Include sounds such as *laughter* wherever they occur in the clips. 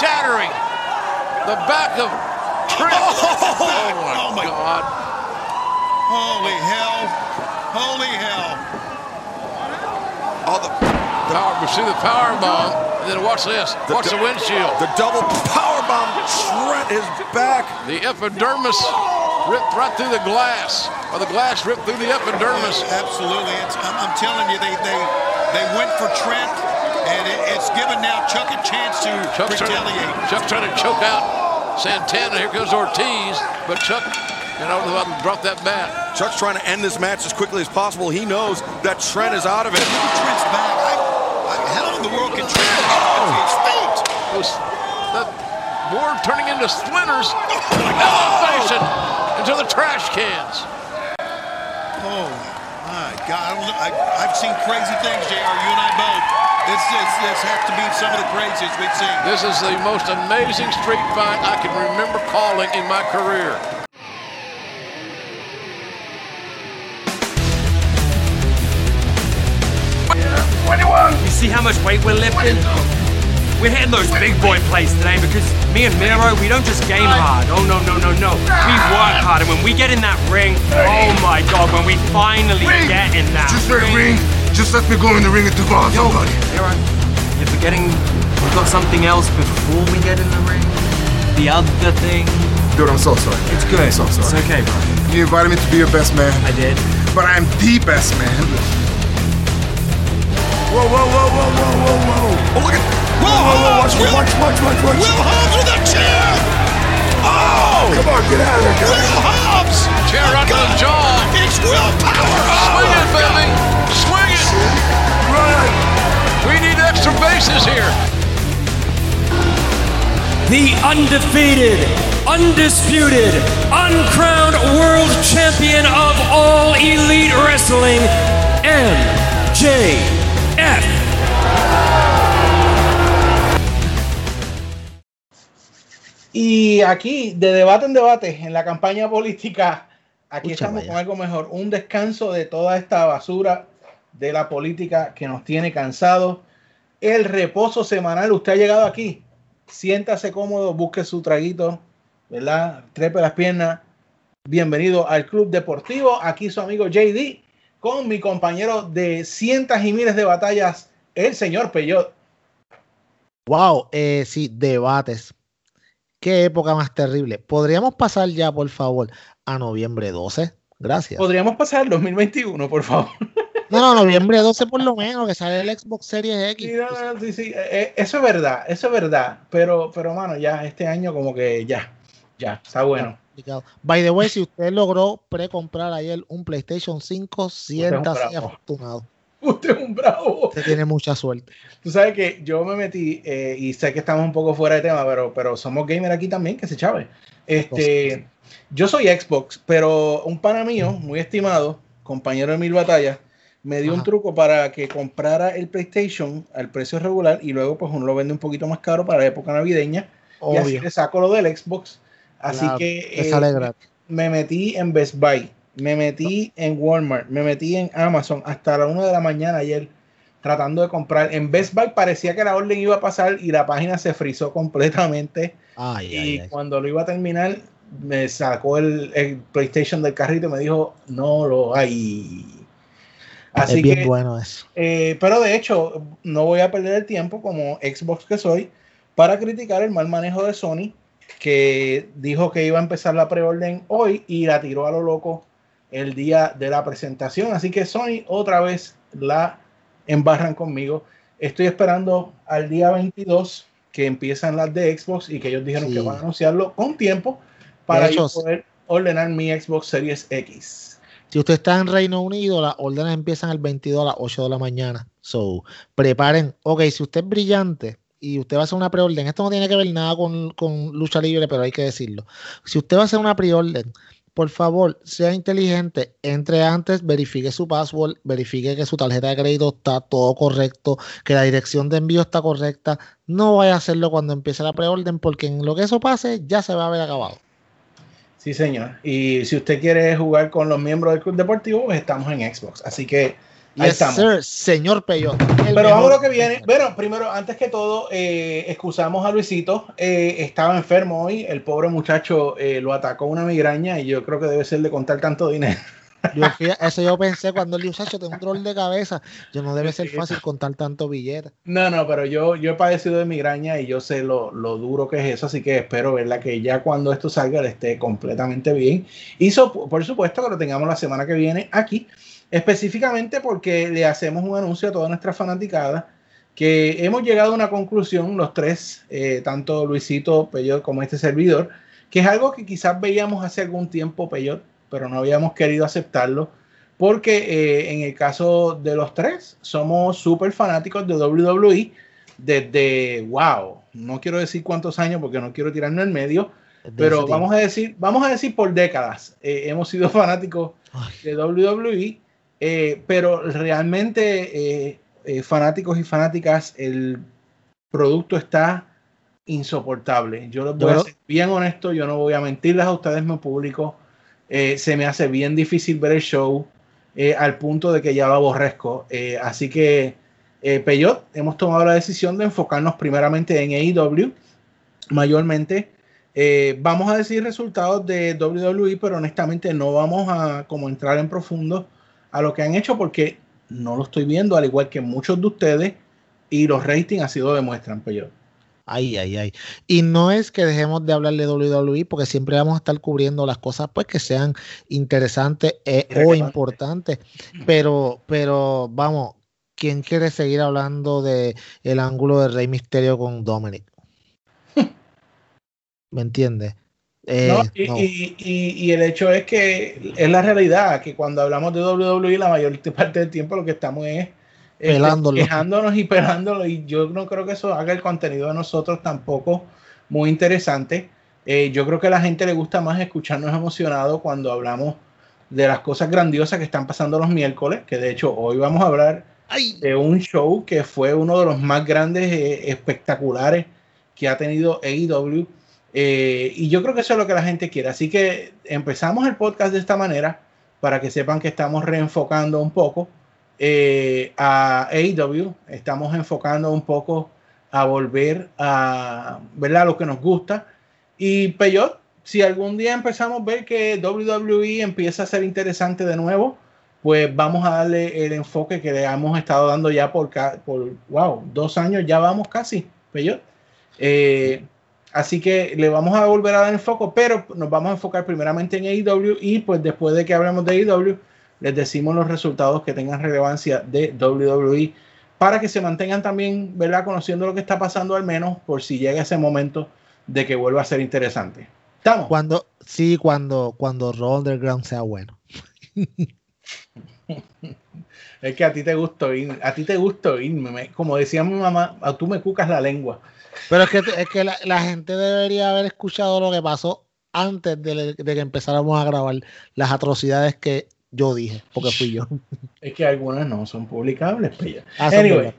shattering the back of Trent. Oh, Oh, my, my- God. Holy hell. Holy hell. Oh, the, Power, we see the power bomb. And then watch this. The Watch the windshield. the double power bomb. Trent is back. The epidermis ripped right through the glass. Or the glass ripped through the epidermis. Absolutely. It's, I'm, I'm telling you, they, they, they went for Trent, and it, it's given now Chuck a chance to Chuck's trying, retaliate. Chuck's trying to choke out Santana. Here comes Ortiz. But Chuck, you know, brought that bat. Chuck's trying to end this match as quickly as possible. He knows that Trent is out of it. Look at Trent's back. I, I, how in the world can Trent get off his feet? It that board turning into splinters. Oh, my Elevation into the trash cans. Oh my God! I don't I, I've seen crazy things, Jr. You and I both. This, this, this has to be some of the craziest we've seen. This is the most amazing street fight I can remember calling in my career. You see how much weight we're lifting? We're hitting those big boy plays today because me and Miro, we don't just game hard. Oh, no, no, no, no. We work hard. And when we get in that ring, oh my God, when we finally get in that ring. Just let me go in the ring and devour Yo, somebody. Miro, you're forgetting we've got something else before we get in the ring. The other thing. Dude, I'm so sorry. It's good. I'm so It's okay, bro. You invited me to be your best man, I did. but I'm the best man. Whoa, whoa, whoa, whoa, whoa, whoa, whoa. Oh, look at Will Whoa, whoa, Hobbs! watch, Will, watch, watch, watch, watch. Will Hobbs with a chair! Oh! Come on, get out of there, guys. Will Hobbs! Chair right to the jaw. It's Will Power! Swing it, oh, baby. Swing it. Run. We need extra bases here. the undefeated, undisputed, uncrowned world champion of all elite wrestling, MJF. Y aquí, de debate en debate, en la campaña política, aquí estamos vaya. con algo mejor, un descanso de toda esta basura de la política que nos tiene cansados. El reposo semanal, usted ha llegado aquí, siéntase cómodo, busque su traguito, ¿verdad? Trepe las piernas. Bienvenido al Club Deportivo. Aquí su amigo JD con mi compañero de cientos y miles de batallas, el señor Peyot. Wow, eh, sí, debates. Qué época más terrible. ¿Podríamos pasar ya, por favor, a noviembre 12? Gracias. Podríamos pasar al 2021, por favor. No, no, noviembre 12 por lo menos, que sale el Xbox Series X. Sí, no, no, sí, sí, eh, eh, eso es verdad, eso es verdad, pero, pero mano, ya este año como que ya, ya, está bueno. By the way, si usted logró precomprar ayer un PlayStation 5, siéntase afortunado. Usted es un bravo. Usted tiene mucha suerte. Tú sabes que yo me metí, eh, y sé que estamos un poco fuera de tema, pero, pero somos gamer aquí también, que se chave. Este, yo soy Xbox, pero un pana mío, muy estimado, compañero de mil batallas, me dio un Ajá. truco para que comprara el PlayStation al precio regular y luego pues uno lo vende un poquito más caro para la época navideña y así Obvio. le saco lo del Xbox. Así Claro, que eh, me metí en Best Buy, me metí en Walmart, me metí en Amazon hasta la 1 de la mañana ayer tratando de comprar. En Best Buy parecía que la orden iba a pasar y la página se frizó completamente. Ay, y ay, ay. cuando lo iba a terminar, me sacó el, el PlayStation del carrito y me dijo, no lo hay. Así es bien que, bueno eso. eh, pero de hecho, no voy a perder el tiempo como Xbox que soy para criticar el mal manejo de Sony, que dijo que iba a empezar la preorden hoy y la tiró a lo loco el día de la presentación. Así que Sony otra vez la embarran conmigo. Estoy esperando al día 22 que empiezan las de Xbox y que ellos dijeron Sí. que van a anunciarlo con tiempo para hecho, yo poder ordenar mi Xbox Series X. Si usted está en Reino Unido, las órdenes empiezan el 22 a las 8 de la mañana. So, preparen. Ok, si usted es brillante y usted va a hacer una preorden, esto no tiene que ver nada con, con lucha libre, pero hay que decirlo. Si usted va a hacer una preorden, por favor, sea inteligente, entre antes, verifique su password, verifique que su tarjeta de crédito está todo correcto, que la dirección de envío está correcta. No vaya a hacerlo cuando empiece la preorden, porque en lo que eso pase, ya se va a haber acabado. Sí, señor. Y si usted quiere jugar con los miembros del Club Deportivo, pues estamos en Xbox. Así que Ahí Yes, estamos. sir, señor Peyot. el Pero vamos a lo que viene. Bueno, primero, antes que todo, eh, excusamos a Luisito. Eh, estaba enfermo hoy. El pobre muchacho eh, lo atacó una migraña y yo creo que debe ser de contar tanto dinero. Yo eso yo pensé cuando dijo, "Sacho, tengo un dolor de cabeza. Yo no debe ser fácil contar tanto billete. No, no, pero yo, yo he padecido de migraña y yo sé lo, lo duro que es eso, así que espero, ¿verdad? Que ya cuando esto salga le esté completamente bien. Y so- por supuesto que lo tengamos la semana que viene aquí, específicamente porque le hacemos un anuncio a toda nuestra fanaticada que hemos llegado a una conclusión, los tres, eh, tanto Luisito, Peyot como este servidor, que es algo que quizás veíamos hace algún tiempo, Peyot, pero no habíamos querido aceptarlo, porque eh, en el caso de los tres, somos súper fanáticos de WWE desde, wow, no quiero decir cuántos años porque no quiero tirarme en medio, Desde pero vamos a decir, vamos a decir por décadas, eh, hemos sido *laughs* fanáticos Ay. de WWE, eh, pero realmente eh, eh, fanáticos y fanáticas, el producto está insoportable. Yo les voy a ser bien honesto, yo no voy a mentirles a ustedes, mi público. Eh, se me hace bien difícil ver el show eh, al punto de que ya lo aborrezco. Eh, así que, Peyot, hemos tomado la decisión de enfocarnos primeramente en AEW, mayormente. Eh, vamos a decir resultados de WWE, pero honestamente no vamos a como entrar en profundo a lo que han hecho porque no lo estoy viendo, al igual que muchos de ustedes, y los ratings así lo demuestran, Peyot. Ay, ay, ay. Y no es que dejemos de hablar de WWE porque siempre vamos a estar cubriendo las cosas pues que sean interesantes eh, o importantes. Pero, pero vamos, ¿quién quiere seguir hablando de el ángulo de Rey Misterio con Dominic? *laughs* ¿Me entiendes? Eh, No, y, no. y- y- y el hecho es que es la realidad, que cuando hablamos de WWE, la mayor *laughs* parte del tiempo lo que estamos es este, Pelándolo. quejándonos y pelándolo. Y yo no creo que eso haga el contenido de nosotros tampoco muy interesante. Eh, yo creo que a la gente le gusta más escucharnos emocionados cuando hablamos de las cosas grandiosas que están pasando los miércoles, que de hecho hoy vamos a hablar Ay, de un show que fue uno de los más grandes, eh, espectaculares que ha tenido AEW. Eh, y yo creo que eso es lo que la gente quiere. Así que empezamos el podcast de esta manera para que sepan que estamos reenfocando un poco eh, a AEW. Estamos enfocando un poco a volver a ¿verdad? lo que nos gusta. Y Peyot, si algún día empezamos a ver que WWE empieza a ser interesante de nuevo, pues vamos a darle el enfoque que le hemos estado dando ya por, por wow, dos años, ya vamos casi, Peyot. Eh, así que le vamos a volver a dar enfoque, pero nos vamos a enfocar primeramente en AEW y pues después de que hablemos de AEW, les decimos los resultados que tengan relevancia de WWE para que se mantengan también, ¿verdad? Conociendo lo que está pasando al menos por si llega ese momento de que vuelva a ser interesante. ¿Estamos? cuando, sí, cuando, cuando Raw Underground sea bueno. *laughs* Es que a ti te gusta oír, a ti te gusta oírme, me- como decía mi mamá, a tú me cucas la lengua. Pero es que, es que la, la gente debería haber escuchado lo que pasó antes de, de que empezáramos a grabar las atrocidades que yo dije, porque fui yo. Es que algunas no son publicables, Pello. Ah, son Anyway,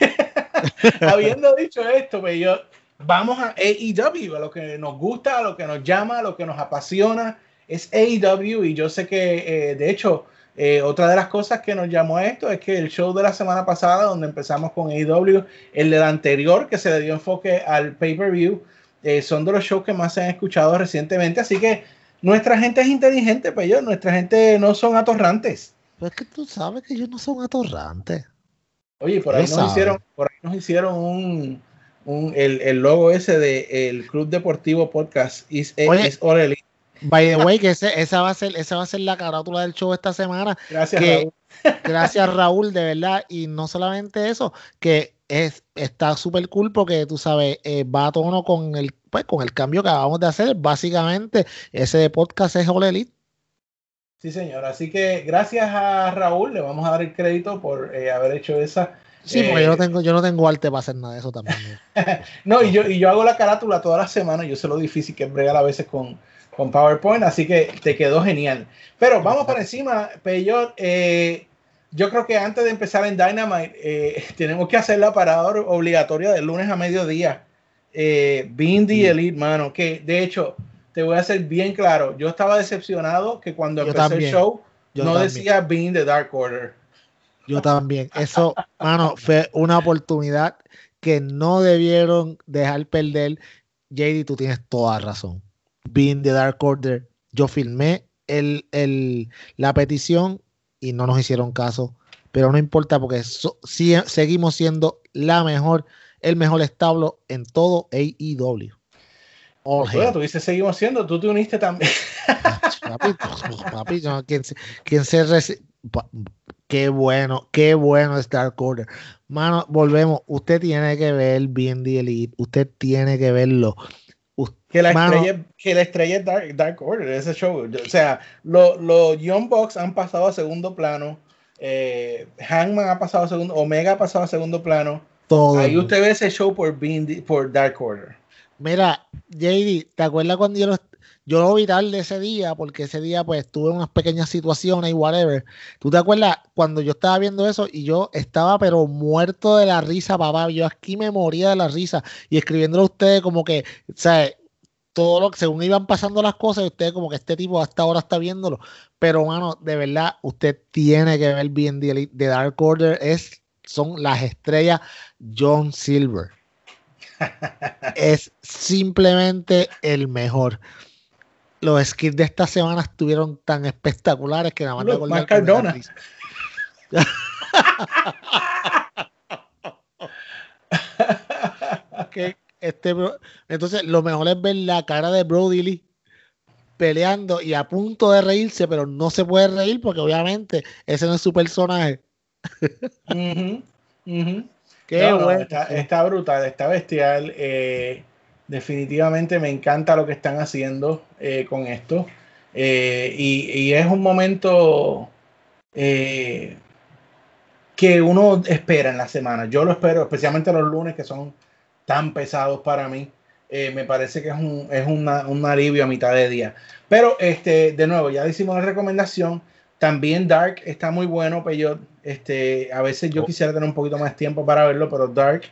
*laughs* habiendo dicho esto, Pello, vamos a AEW, a lo que nos gusta, a lo que nos llama, a lo que nos apasiona, es AEW y yo sé que, eh, de hecho, eh, otra de las cosas que nos llamó a esto es que el show de la semana pasada, donde empezamos con AEW, el del anterior, que se le dio enfoque al pay-per-view, eh, son de los shows que más se han escuchado recientemente, así que nuestra gente es inteligente, Pello, nuestra gente no son atorrantes. Pero es que tú sabes que ellos no son atorrantes. Oye, por ahí nos hicieron, por ahí nos hicieron un, un- el, el logo ese de el Club Deportivo Podcast is, Oye. By the way, que ese- esa, va a ser, esa va a ser la carátula del show esta semana. Gracias, que- Raúl. *laughs* Gracias, Raúl, de verdad. Y no solamente eso, que es, está súper cool porque tú sabes, eh, va a tono con el, pues, con el cambio que acabamos de hacer. Básicamente, ese podcast es All Elite. Sí, señor. Así que gracias a Raúl, le vamos a dar el crédito por eh, haber hecho esa. Sí, eh, porque yo no tengo, yo no tengo arte para hacer nada de eso también. No, *laughs* y yo, y yo hago la carátula toda la semana. Yo sé lo difícil que es bregar a veces con, con PowerPoint, así que te quedó genial. Pero vamos para encima, Peyot. eh, yo creo que antes de empezar en Dynamite, eh, *laughs* tenemos que hacer la parada obligatoria de lunes a mediodía. Eh, Being the Elite, mano, que de hecho, te voy a ser bien claro. Yo estaba decepcionado que cuando Yo empecé también. el show Yo no también. decía Being the Dark Order. Yo también. Eso, mano, fue una oportunidad que no debieron dejar perder. JD, tú tienes toda razón. Being the Dark Order, yo filmé el, el, la petición y no nos hicieron caso. Pero no importa porque so- seguimos siendo la mejor, el mejor establo en todo AEW. Hail. tú dices, seguimos siendo, tú te uniste también. Papi, *laughs* papi, no, quien se, reci- Qué bueno, qué bueno es Dark Order. Mano, volvemos. Usted tiene que ver bien The Elite. Usted tiene que verlo. Que la Mano, estrella, que la estrella es Dark, Dark Order, ese show. O sea, lo- los Young Bucks han pasado a segundo plano. eh, Hangman ha pasado a segundo, Omega ha pasado a segundo plano. todo. Ahí usted ve ese show por, being the- por Dark Order. Mira, JD, ¿te acuerdas cuando yo lo, yo lo vi tarde ese día? Porque ese día pues tuve unas pequeñas situaciones y whatever. ¿Tú te acuerdas cuando yo estaba viendo eso y yo estaba pero muerto de la risa, papá? Yo aquí me moría de la risa y escribiéndolo a ustedes como que, sea, todo lo que según iban pasando las cosas, y ustedes como que este tipo hasta ahora está viéndolo. Pero, mano, de verdad, usted tiene que ver bien. The Dark Order es, son las estrellas John Silver *laughs* es simplemente el mejor. Los skits de esta semana estuvieron tan espectaculares que nada más de Look, Mark Cardona. *laughs* *laughs* Que este entonces, lo mejor es ver la cara de Brody Lee peleando y a punto de reírse, pero no se puede reír porque obviamente ese no es su personaje. Qué No, no, bueno. está, está brutal, está bestial. eh, definitivamente me encanta lo que están haciendo eh, con esto. eh, y, y es un momento que uno espera en la semana. Yo lo espero, especialmente los lunes que son tan pesados para mí. Eh, me parece que es, un, es una- un alivio a mitad de día. Pero este, de nuevo, ya hicimos la recomendación. También Dark está muy bueno, pero este, a veces yo quisiera tener un poquito más tiempo para verlo, pero Dark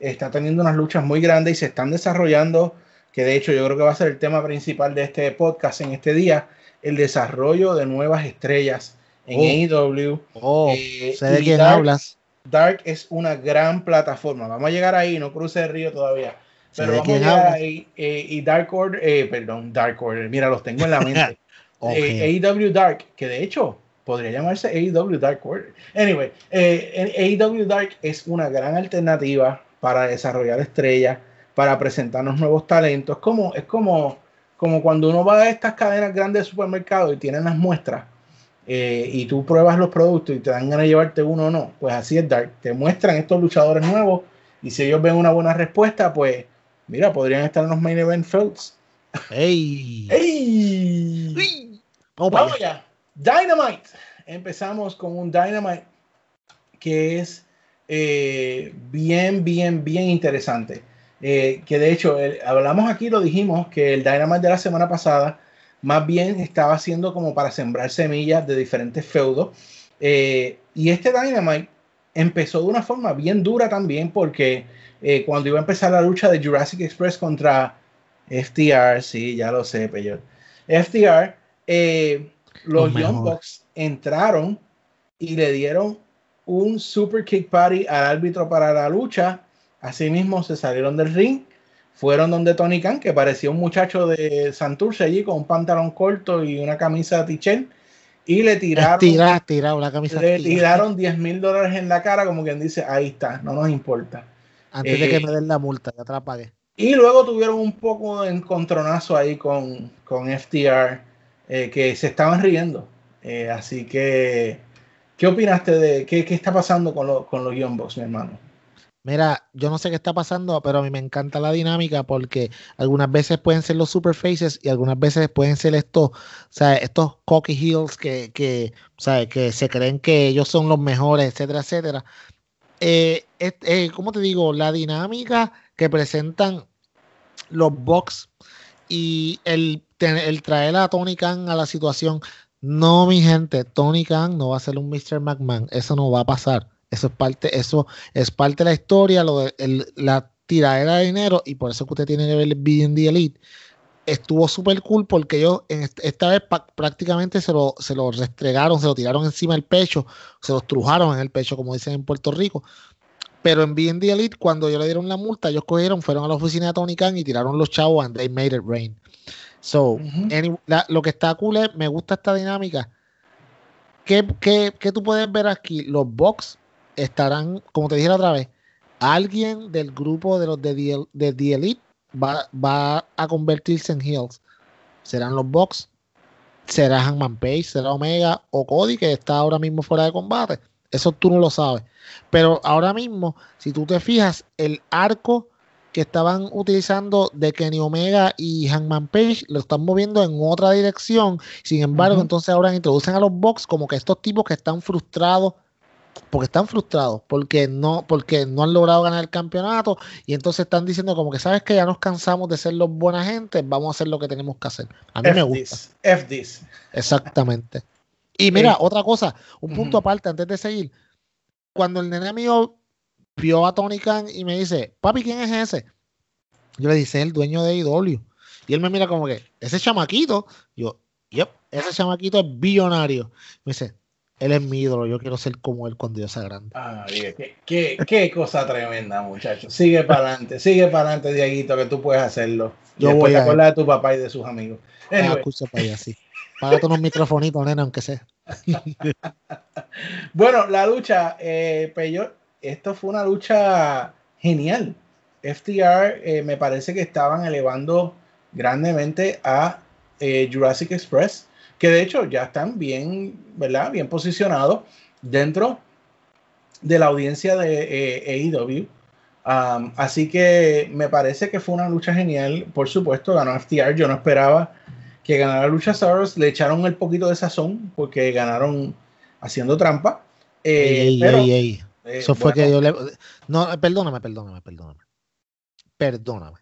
está teniendo unas luchas muy grandes y se están desarrollando, que de hecho yo creo que va a ser el tema principal de este podcast en este día, el desarrollo de nuevas estrellas en AEW. Oh, Eh, sé de quién Dark- hablas. Dark es una gran plataforma. Vamos a llegar ahí, no cruce el río todavía. Pero vamos a llegar ahí. eh, y Dark Order, eh, perdón, Dark Order, mira, los tengo en la mente. *laughs* Ok. Eh, AEW Dark, que de hecho podría llamarse AEW Dark Order. Anyway, eh, AEW Dark es una gran alternativa para desarrollar estrellas, para presentarnos nuevos talentos. Como, es como, como cuando uno va a estas cadenas grandes de supermercados y tienen las muestras eh, y tú pruebas los productos y te dan ganas de llevarte uno o no. Pues así es Dark. Te muestran estos luchadores nuevos y si ellos ven una buena respuesta, pues mira, podrían estar en los main event fields. ¡Ey! ¡Ey! Vamos para Vamos allá. allá. Dynamite. Empezamos con un Dynamite que es eh, bien, bien, bien interesante. Eh, que de hecho, el- hablamos aquí, lo dijimos, que el Dynamite de la semana pasada más bien estaba haciendo como para sembrar semillas de diferentes feudos. Eh, y este Dynamite empezó de una forma bien dura también porque eh, cuando iba a empezar la lucha de Jurassic Express contra FTR, sí, ya lo sé, Peyor. FTR, eh, los Lo Young. Bucks entraron y le dieron un super kick party al árbitro para la lucha. Asimismo, se salieron del ring, fueron donde Tony Khan, que parecía un muchacho de Santurce allí con un pantalón corto y una camisa de t y le tiraron, Tira, tira, la camisa. le tira. tiraron 10 mil dólares en la cara, como quien dice, ahí está, no nos importa. Antes de eh, que me den la multa, ya te la pagué. Y luego tuvieron un poco de encontronazo ahí con, con FTR, eh, que se estaban riendo. Eh, así que, ¿qué opinaste de qué, qué está pasando con, lo- con los Young Bucks, mi hermano? Mira, yo no sé qué está pasando, pero a mí me encanta la dinámica porque algunas veces pueden ser los super faces y algunas veces pueden ser estos, o estos cocky heels que, que, sea, que se creen que ellos son los mejores, etcétera, etcétera. Eh, eh, ¿cómo te digo? La dinámica que presentan los Bucks y el, el traer a Tony Khan a la situación. No, mi gente, Tony Khan no va a ser un Mr. McMahon, eso no va a pasar. Eso es parte, eso es parte de la historia, lo de, el- la tiradera de dinero, y por eso que usted tiene que ver el BND Elite. estuvo súper cool porque ellos en esta vez prácticamente se lo, se lo restregaron, se lo tiraron encima del pecho, se lo estrujaron en el pecho, como dicen en Puerto Rico. Pero en BND Elite, cuando ellos le dieron la multa, ellos cogieron, fueron a la oficina de Tony Khan y tiraron los chavos and they made it rain. So, any- la- lo que está cool es, me gusta esta dinámica. ¿Qué, qué, qué tú puedes ver aquí? Los Bucks estarán, como te dije la otra vez, alguien del grupo de los de The, de The Elite va, va a convertirse en heels. Serán los Bucks, será Hangman Page, será Omega o Cody, que está ahora mismo fuera de combate. Eso tú no lo sabes. Pero ahora mismo, si tú te fijas, el arco que estaban utilizando de Kenny Omega y Hangman Page lo están moviendo en otra dirección. Sin embargo, entonces ahora introducen a los Bucks como que estos tipos que están frustrados porque están frustrados, porque no, porque no han logrado ganar el campeonato y entonces están diciendo como que sabes que ya nos cansamos de ser los buena gente, vamos a hacer lo que tenemos que hacer. A mí me gusta. this, F this. Exactamente. Y *laughs* mira, otra cosa, un punto aparte antes de seguir. Cuando el nene mío vio a Tony Khan y me dice, papi, ¿quién es ese? Yo le dije, "Es el dueño de IW. Y él me mira como que, ese chamaquito. Yo, yep, ese chamaquito es billonario. Me dice, él es mi ídolo, yo quiero ser como él cuando yo sea grande. Ah, Dios, qué, qué- qué cosa tremenda, muchacho. Sigue para adelante, sigue para adelante, Dieguito, que tú puedes hacerlo. Yo voy a- acuerdas de tu papá y de sus amigos. Ah, Anyway, escucha para allá, sí. Págate unos microfonitos, nena, aunque sea. *laughs* bueno, la lucha, eh, Peyo, esto fue una lucha genial. FTR eh, me parece que estaban elevando grandemente a eh, Jurassic Express, que de hecho ya están bien, ¿verdad? Bien posicionados dentro de la audiencia de eh, AEW. Um, así que me parece que fue una lucha genial. Por supuesto, ganó FTR. Yo no esperaba que ganara Luchasaurus. Le echaron el poquito de sazón porque ganaron haciendo trampa. Eh, Ey, ey, pero, ey, ey. eh, Eso fue bueno, que yo le. No, perdóname, perdóname, perdóname. Perdóname.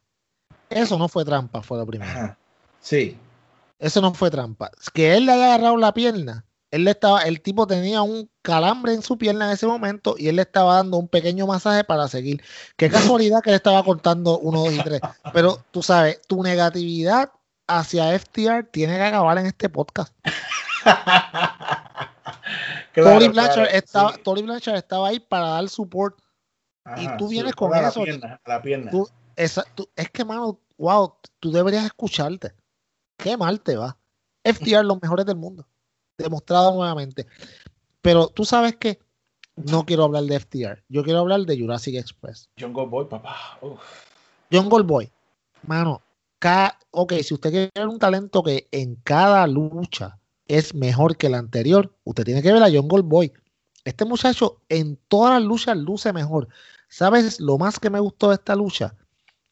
Eso no fue trampa, fue lo primero. ajá, Sí, Eso no fue trampa. Que él le haya agarrado la pierna. Él le estaba, el tipo tenía un calambre en su pierna en ese momento y él le estaba dando un pequeño masaje para seguir. Qué *laughs* casualidad que le estaba cortando uno, dos y tres. Pero tú sabes, tu negatividad hacia FTR tiene que acabar en este podcast. *laughs* Claro, Tony, Blanchard claro, estaba, sí. Tony Blanchard estaba ahí para dar support. y tú vienes con a la eso. pierna, a la pierna. Tú- esa- tú- es que, mano, wow, tú deberías escucharte. Qué mal te va. FTR, los mejores del mundo. Demostrado nuevamente. Pero tú sabes que no quiero hablar de FTR. Yo quiero hablar de Jurassic Express. John Goldboy, papá. Uf. John Goldboy. Mano, ca- ok, si usted quiere ver un talento que en cada lucha es mejor que la anterior, usted tiene que ver a John Goldboy. Este muchacho en todas las luchas luce mejor. ¿Sabes lo más que me gustó de esta lucha?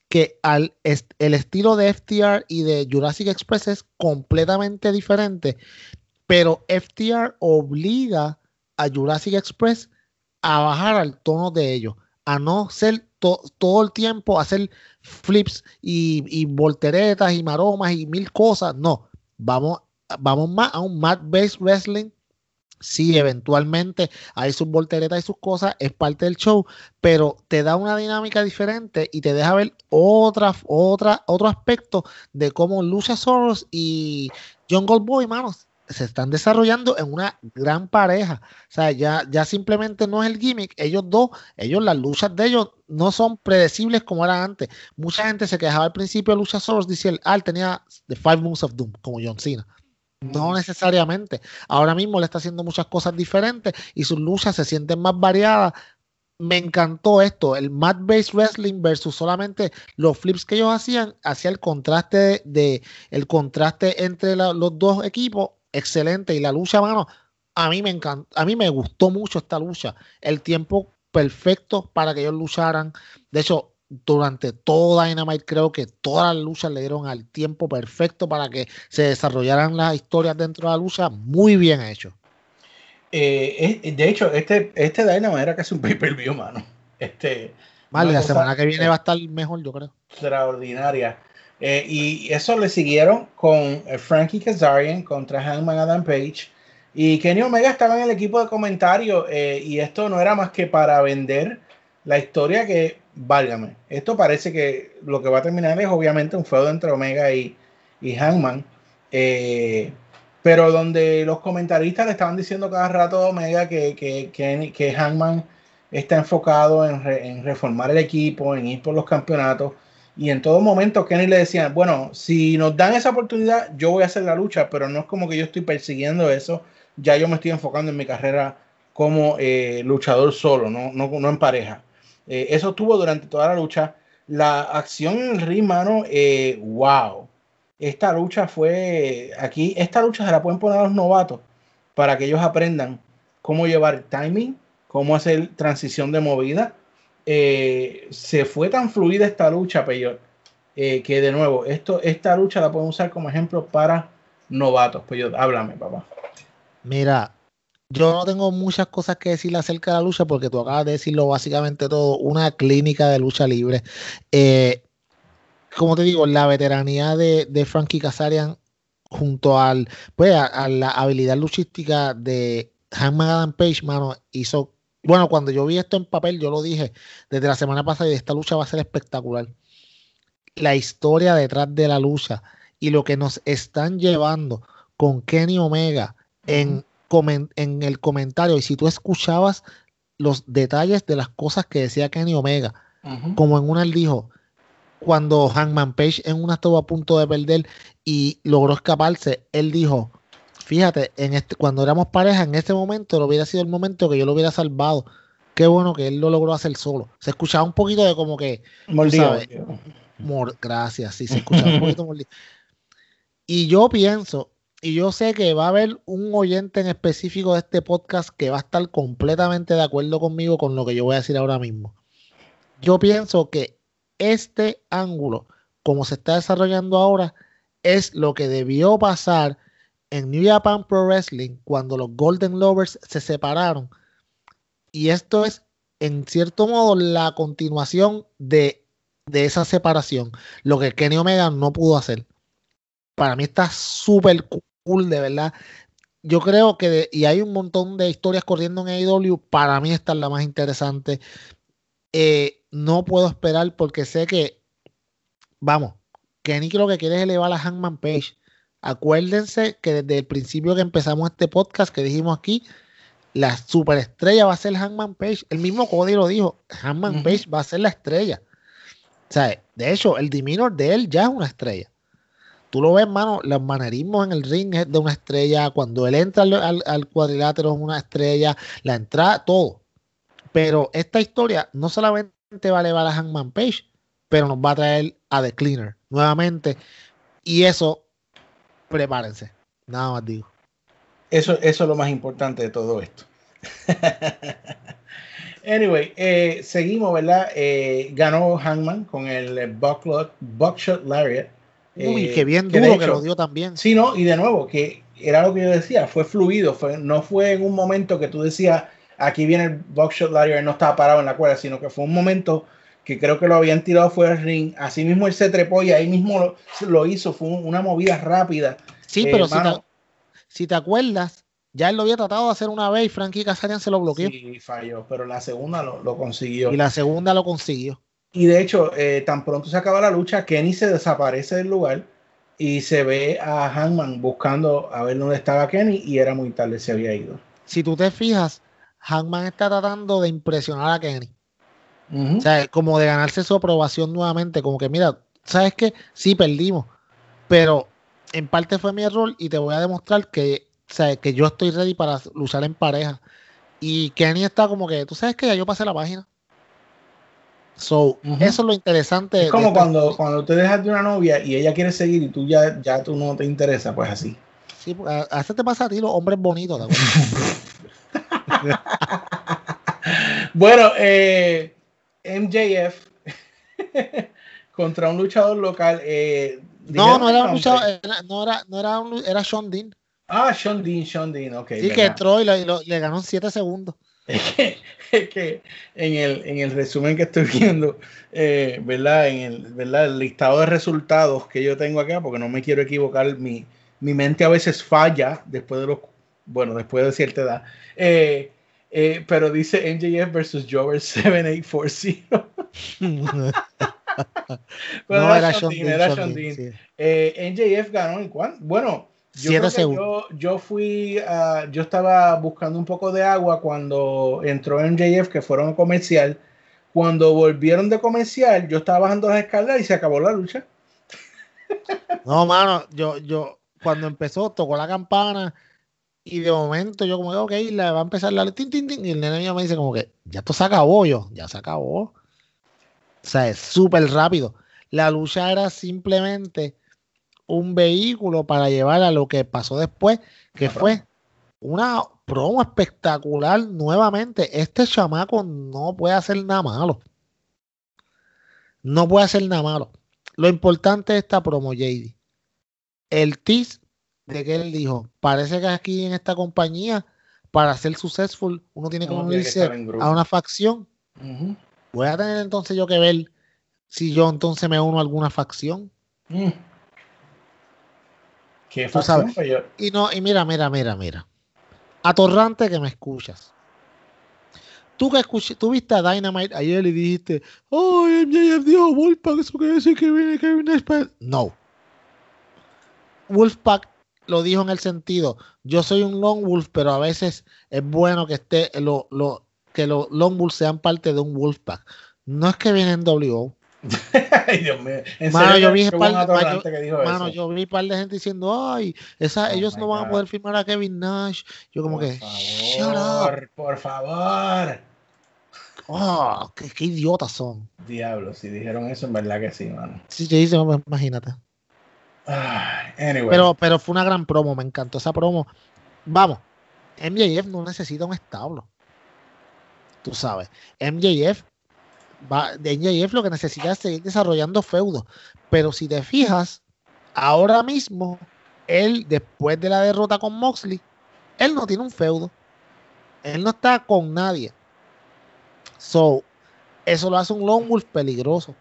Que al, el estilo de FTR y de Jurassic Express es completamente diferente, pero FTR obliga a Jurassic Express a bajar al tono de ellos, a no ser to- todo el tiempo hacer flips y, y volteretas y maromas y mil cosas. No, vamos, vamos más a un mat-based wrestling. Sí, eventualmente hay sus volteretas y sus cosas, es parte del show, pero te da una dinámica diferente y te deja ver otra, otro aspecto de cómo Lucha Soros y John Goldboy, manos, se están desarrollando en una gran pareja. O sea, ya, ya simplemente no es el gimmick. Ellos dos, ellos, las luchas de ellos no son predecibles como era antes. Mucha gente se quejaba al principio de Lucha Soros, dice ah, él tenía The Five Moons of Doom, como John Cena. No necesariamente. Ahora mismo le está haciendo muchas cosas diferentes y sus luchas se sienten más variadas. Me encantó esto, el mat-based wrestling versus solamente los flips que ellos hacían, hacía el contraste de, de- el contraste entre la- los dos equipos, excelente. Y la lucha, mano, a mí me encantó, a mí me gustó mucho esta lucha. El tiempo perfecto para que ellos lucharan. De hecho, durante todo Dynamite creo que todas las luchas le dieron al tiempo perfecto para que se desarrollaran las historias dentro de la lucha. Muy bien hecho. Eh, de hecho, este, este Dynamite era casi un pay-per-view, mano. Este, Vale, la semana que viene va a estar mejor, yo creo. extraordinaria. Eh, y eso le siguieron con eh, Frankie Kazarian contra Hangman Adam Page. Y Kenny Omega estaba en el equipo de comentarios. eh, y esto no era más que para vender la historia que, válgame, esto parece que lo que va a terminar es obviamente un feudo entre Omega y, y Hangman. Eh, pero donde los comentaristas le estaban diciendo cada rato a Omega que, que, que, que Hangman está enfocado en, en reformar el equipo, en ir por los campeonatos. Y en todo momento Kenny le decía, bueno, si nos dan esa oportunidad, yo voy a hacer la lucha, pero no es como que yo estoy persiguiendo eso. Ya yo me estoy enfocando en mi carrera como eh, luchador solo, no, no, no en pareja. Eh, eso estuvo durante toda la lucha. La acción en mano, eh, wow. Esta lucha fue aquí, esta lucha se la pueden poner a los novatos para que ellos aprendan cómo llevar timing, cómo hacer transición de movida. Eh, se fue tan fluida esta lucha, Peyot, eh, que de nuevo, esto, esta lucha la pueden usar como ejemplo para novatos. Peyot, háblame, papá. Mira, yo no tengo muchas cosas que decir acerca de la lucha porque tú acabas de decirlo básicamente todo, una clínica de lucha libre. Eh, como te digo, la veteranía de, Frankie Kazarian junto al, pues, a, la habilidad luchística de Hangman Adam Page, mano, hizo, bueno, cuando yo vi esto en papel, yo lo dije desde la semana pasada y esta lucha va a ser espectacular. La historia detrás de la lucha y lo que nos están llevando con Kenny Omega en, en el comentario y si tú escuchabas los detalles de las cosas que decía Kenny Omega, como en una él dijo, cuando Hangman Page en una estuvo a punto de perder y logró escaparse, él dijo, fíjate, en este, cuando éramos pareja, en ese momento lo hubiera sido el momento que yo lo hubiera salvado. Qué bueno que él lo logró hacer solo. Se escuchaba un poquito de como que, Mordido, sabes, mordido. mor- gracias, sí, se escuchaba un poquito *laughs* mordido. Y yo pienso, y yo sé que va a haber un oyente en específico de este podcast que va a estar completamente de acuerdo conmigo con lo que yo voy a decir ahora mismo. Yo pienso que este ángulo, como se está desarrollando ahora, es lo que debió pasar en New Japan Pro Wrestling cuando los Golden Lovers se separaron. Y esto es, en cierto modo, la continuación de, de esa separación. Lo que Kenny Omega no pudo hacer. Para mí está súper cool, de verdad. Yo creo que, de- y hay un montón de historias corriendo en AEW, para mí esta es la más interesante. Eh, no puedo esperar porque sé que, vamos, Kenny lo que quiere es elevar a Hangman Page. Acuérdense que desde el principio que empezamos este podcast, que dijimos aquí, la superestrella va a ser Hangman Page. El mismo Cody lo dijo, Hangman. Page va a ser la estrella. O sea, de hecho, el demeanor de él ya es una estrella. Tú lo ves, mano, los manerismos en el ring de una estrella. Cuando él entra al, cuadrilátero es una estrella. La entrada, todo. Pero esta historia no solamente va a elevar a Hangman Page, pero nos va a traer a The Cleaner nuevamente. Y eso, prepárense. Nada más digo. Eso, es lo más importante de todo esto. *laughs* anyway, eh, seguimos, ¿verdad? Eh, ganó Hangman con el Buckshot Lariat. Uy, Eh, qué bien que duro que hecho- lo dio también. Sí, no, y de nuevo, que era lo que yo decía, fue fluido, fue, no fue en un momento que tú decías, aquí viene el Lariat, él no estaba parado en la cuerda, sino que fue un momento que creo que lo habían tirado fuera del ring, así mismo él se trepó y ahí mismo lo, lo hizo, fue un- una movida rápida. Sí, Eh, pero si te, si te acuerdas, ya él lo había tratado de hacer una vez y Frankie Kazarian se lo bloqueó. sí, falló, pero la segunda lo, lo consiguió. Y la segunda lo consiguió. Y de hecho, eh, tan pronto se acaba la lucha, Kenny se desaparece del lugar y se ve a Hangman buscando a ver dónde estaba Kenny y era muy tarde, se había ido. Si tú te fijas, Hangman está tratando de impresionar a Kenny. O sea, como de ganarse su aprobación nuevamente. Como que, mira, ¿sabes qué? Sí, perdimos. Pero en parte fue mi error y te voy a demostrar que, o sea, que yo estoy ready para luchar en pareja. Y Kenny está como que, tú sabes que ya yo pasé la página. So, eso es lo interesante. Es como esta- cuando, cuando te dejas de una novia y ella quiere seguir y tú ya, ya tú no te interesa, pues así. Sí, a, a te pasa a ti los hombres bonitos. *laughs* Bueno, eh, MJF *laughs* contra un luchador local. eh, No, no era un luchador, era- no era, no era un, era Sean Dean. Ah, Sean Dean, Sean Dean, ok. Sí, que entró y, lo- y lo- le ganó en 7 segundos. Es que, es que en, el, en el resumen que estoy viendo, eh, ¿verdad? En el, ¿verdad? el listado de resultados que yo tengo acá, porque no me quiero equivocar, mi, mi mente a veces falla después de los, bueno, después de cierta edad. Eh, eh, pero dice MJF versus Jover 7840. *laughs* Pero No, era Sean Dean, era Sean Dean, sí. Eh, NJF ganó en cuánto? Bueno, yo, Siete creo que segundos. yo, yo fui, a- yo estaba buscando un poco de agua cuando entró NJF, que fueron a comercial. Cuando volvieron de comercial, yo estaba bajando las escaleras y se acabó la lucha. No, mano, yo, yo, cuando empezó, tocó la campana y de momento yo como, ok, la va a empezar la tin, tin, tin, y el nene mío me dice como que, ya esto se acabó yo, ya se acabó. O sea, es súper rápido. La lucha era simplemente un vehículo para llevar a lo que pasó después, que fue una promo espectacular nuevamente. Este chamaco no puede hacer nada malo. No puede hacer nada malo. Lo importante de esta promo, JD. El tease de que él dijo, parece que aquí en esta compañía, para ser successful, uno tiene que que unirse a una facción. Voy a tener entonces yo que ver si yo entonces me uno a alguna facción. Mm. Qué Tú facción, sabes. pues yo- Y no, y mira, mira, mira, mira. Atorrante que me escuchas. Tú que escuché, tú viste a Dynamite ayer y dijiste, oh, MJF dijo Wolfpack, eso quiere decir que viene Nash para-". No. Wolfpack lo dijo en el sentido, yo soy un Long Wolf, pero a veces es bueno que esté lo, lo, que los Long Wolves sean parte de un Wolfpack. No es que viene en WO. *laughs* Ay, Dios mío. En Mano, serio, yo vi qué par- buen atorrante yo- que dijo Mano, eso. yo vi un par de gente diciendo, ay, esa, Oh ellos no van a poder firmar a Kevin Nash. Yo como por que, up. favor, por favor. Oh, qué, qué idiotas son. Diablo, si dijeron eso, en verdad que sí, mano. Sí, te dice, imagínate. Anyway. Pero, pero fue una gran promo, me encantó esa promo. Vamos, MJF no necesita un establo. Tú sabes, MJF, va, de MJF lo que necesita es seguir desarrollando feudos. Pero si te fijas, ahora mismo, él, después de la derrota con Moxley, él no tiene un feudo. Él no está con nadie. So, eso lo hace un Lone Wolf peligroso.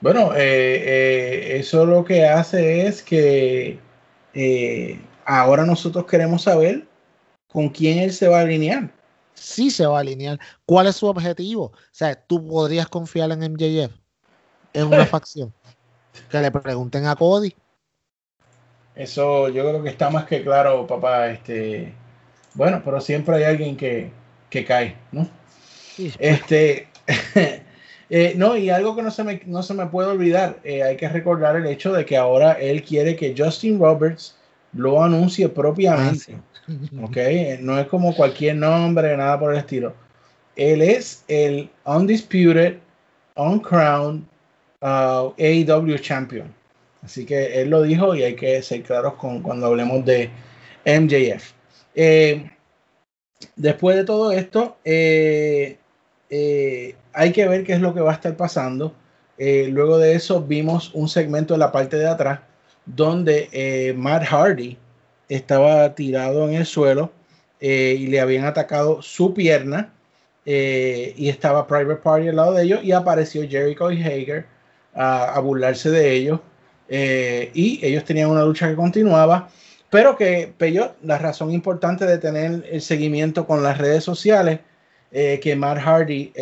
Bueno, eh, eh, eso lo que hace es que eh, ahora nosotros queremos saber con quién él se va a alinear. Sí se va a alinear. ¿Cuál es su objetivo? O sea, tú podrías confiar en MJF en una *laughs* facción. Que le pregunten a Cody. Eso yo creo que está más que claro, papá. Este, bueno, pero siempre hay alguien que, que cae, ¿no? Sí, Este, *laughs* eh, no, y algo que no se me, no se me puede olvidar, eh, hay que recordar el hecho de que ahora él quiere que Justin Roberts lo anuncie propiamente. ¿Ok? No es como cualquier nombre, nada por el estilo. Él es el Undisputed, Uncrowned uh, AEW Champion. Así que él lo dijo y hay que ser claros con, cuando hablemos de MJF. Eh, después de todo esto, eh, eh, hay que ver qué es lo que va a estar pasando. Luego de eso vimos un segmento en la parte de atrás donde Matt Hardy estaba tirado en el suelo eh, y le habían atacado su pierna eh, y estaba Private Party al lado de ellos y apareció Jericho y Hager a, a burlarse de ellos eh, y ellos tenían una lucha que continuaba pero que Peyot, la razón importante de tener el seguimiento con las redes sociales que Matt Hardy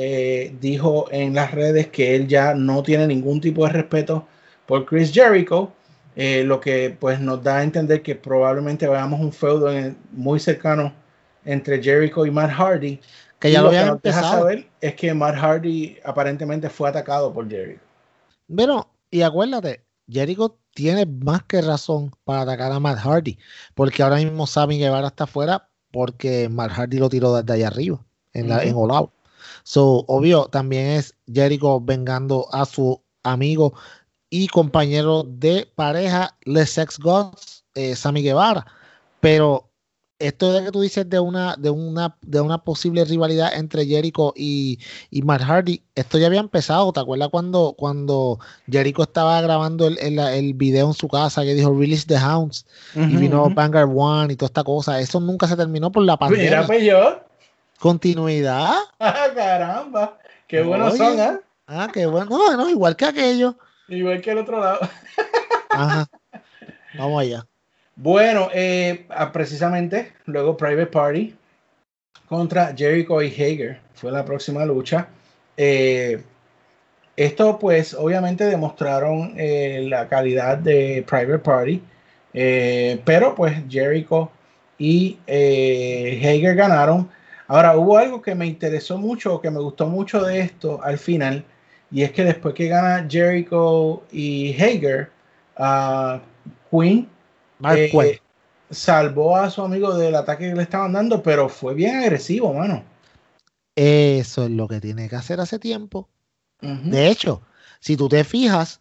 dijo en las redes que él ya no tiene ningún tipo de respeto por Chris Jericho eh, lo que pues nos da a entender que probablemente veamos un feudo en- muy cercano entre Jericho y Matt Hardy. Que Y ya lo habían deja empezado. saber es que Matt Hardy aparentemente fue atacado por Jericho. Pero, y acuérdate, Jericho tiene más que razón para atacar a Matt Hardy. Porque ahora mismo Sammy Guevara está afuera porque Matt Hardy lo tiró desde allá arriba, en, la, en All Out. So, obvio, también es Jericho vengando a su amigo y compañero de pareja, Les Sex Gods, eh, Sammy Guevara. Pero esto de que tú dices de una, de una, de una posible rivalidad entre Jericho y, y Matt Hardy, esto ya había empezado. ¿Te acuerdas cuando, cuando Jericho estaba grabando el, el, el video en su casa que dijo Release the Hounds y vino Ujú. Vanguard One y toda esta cosa? Eso nunca se terminó por la pandemia. Mira, pues yo. Continuidad. *laughs* Ah, Caramba, qué buenos Oye. son, ¿ah? Ah, qué bueno. No, no, igual que aquello. Igual que el otro lado. Ajá. Vamos allá. Bueno, eh, ah, precisamente luego Private Party contra Jericho y Hager fue la próxima lucha. Eh, Esto pues obviamente demostraron eh, la calidad de Private Party, pero pues Jericho y Hager ganaron. Ahora hubo algo que me interesó mucho, que me gustó mucho de esto al final, y es que después que gana Jericho y Hager, Queen Mark eh, Quinn. salvó a su amigo del ataque que le estaban dando, pero fue bien agresivo, mano. Eso es lo que tiene que hacer hace tiempo. De hecho, si tú te fijas,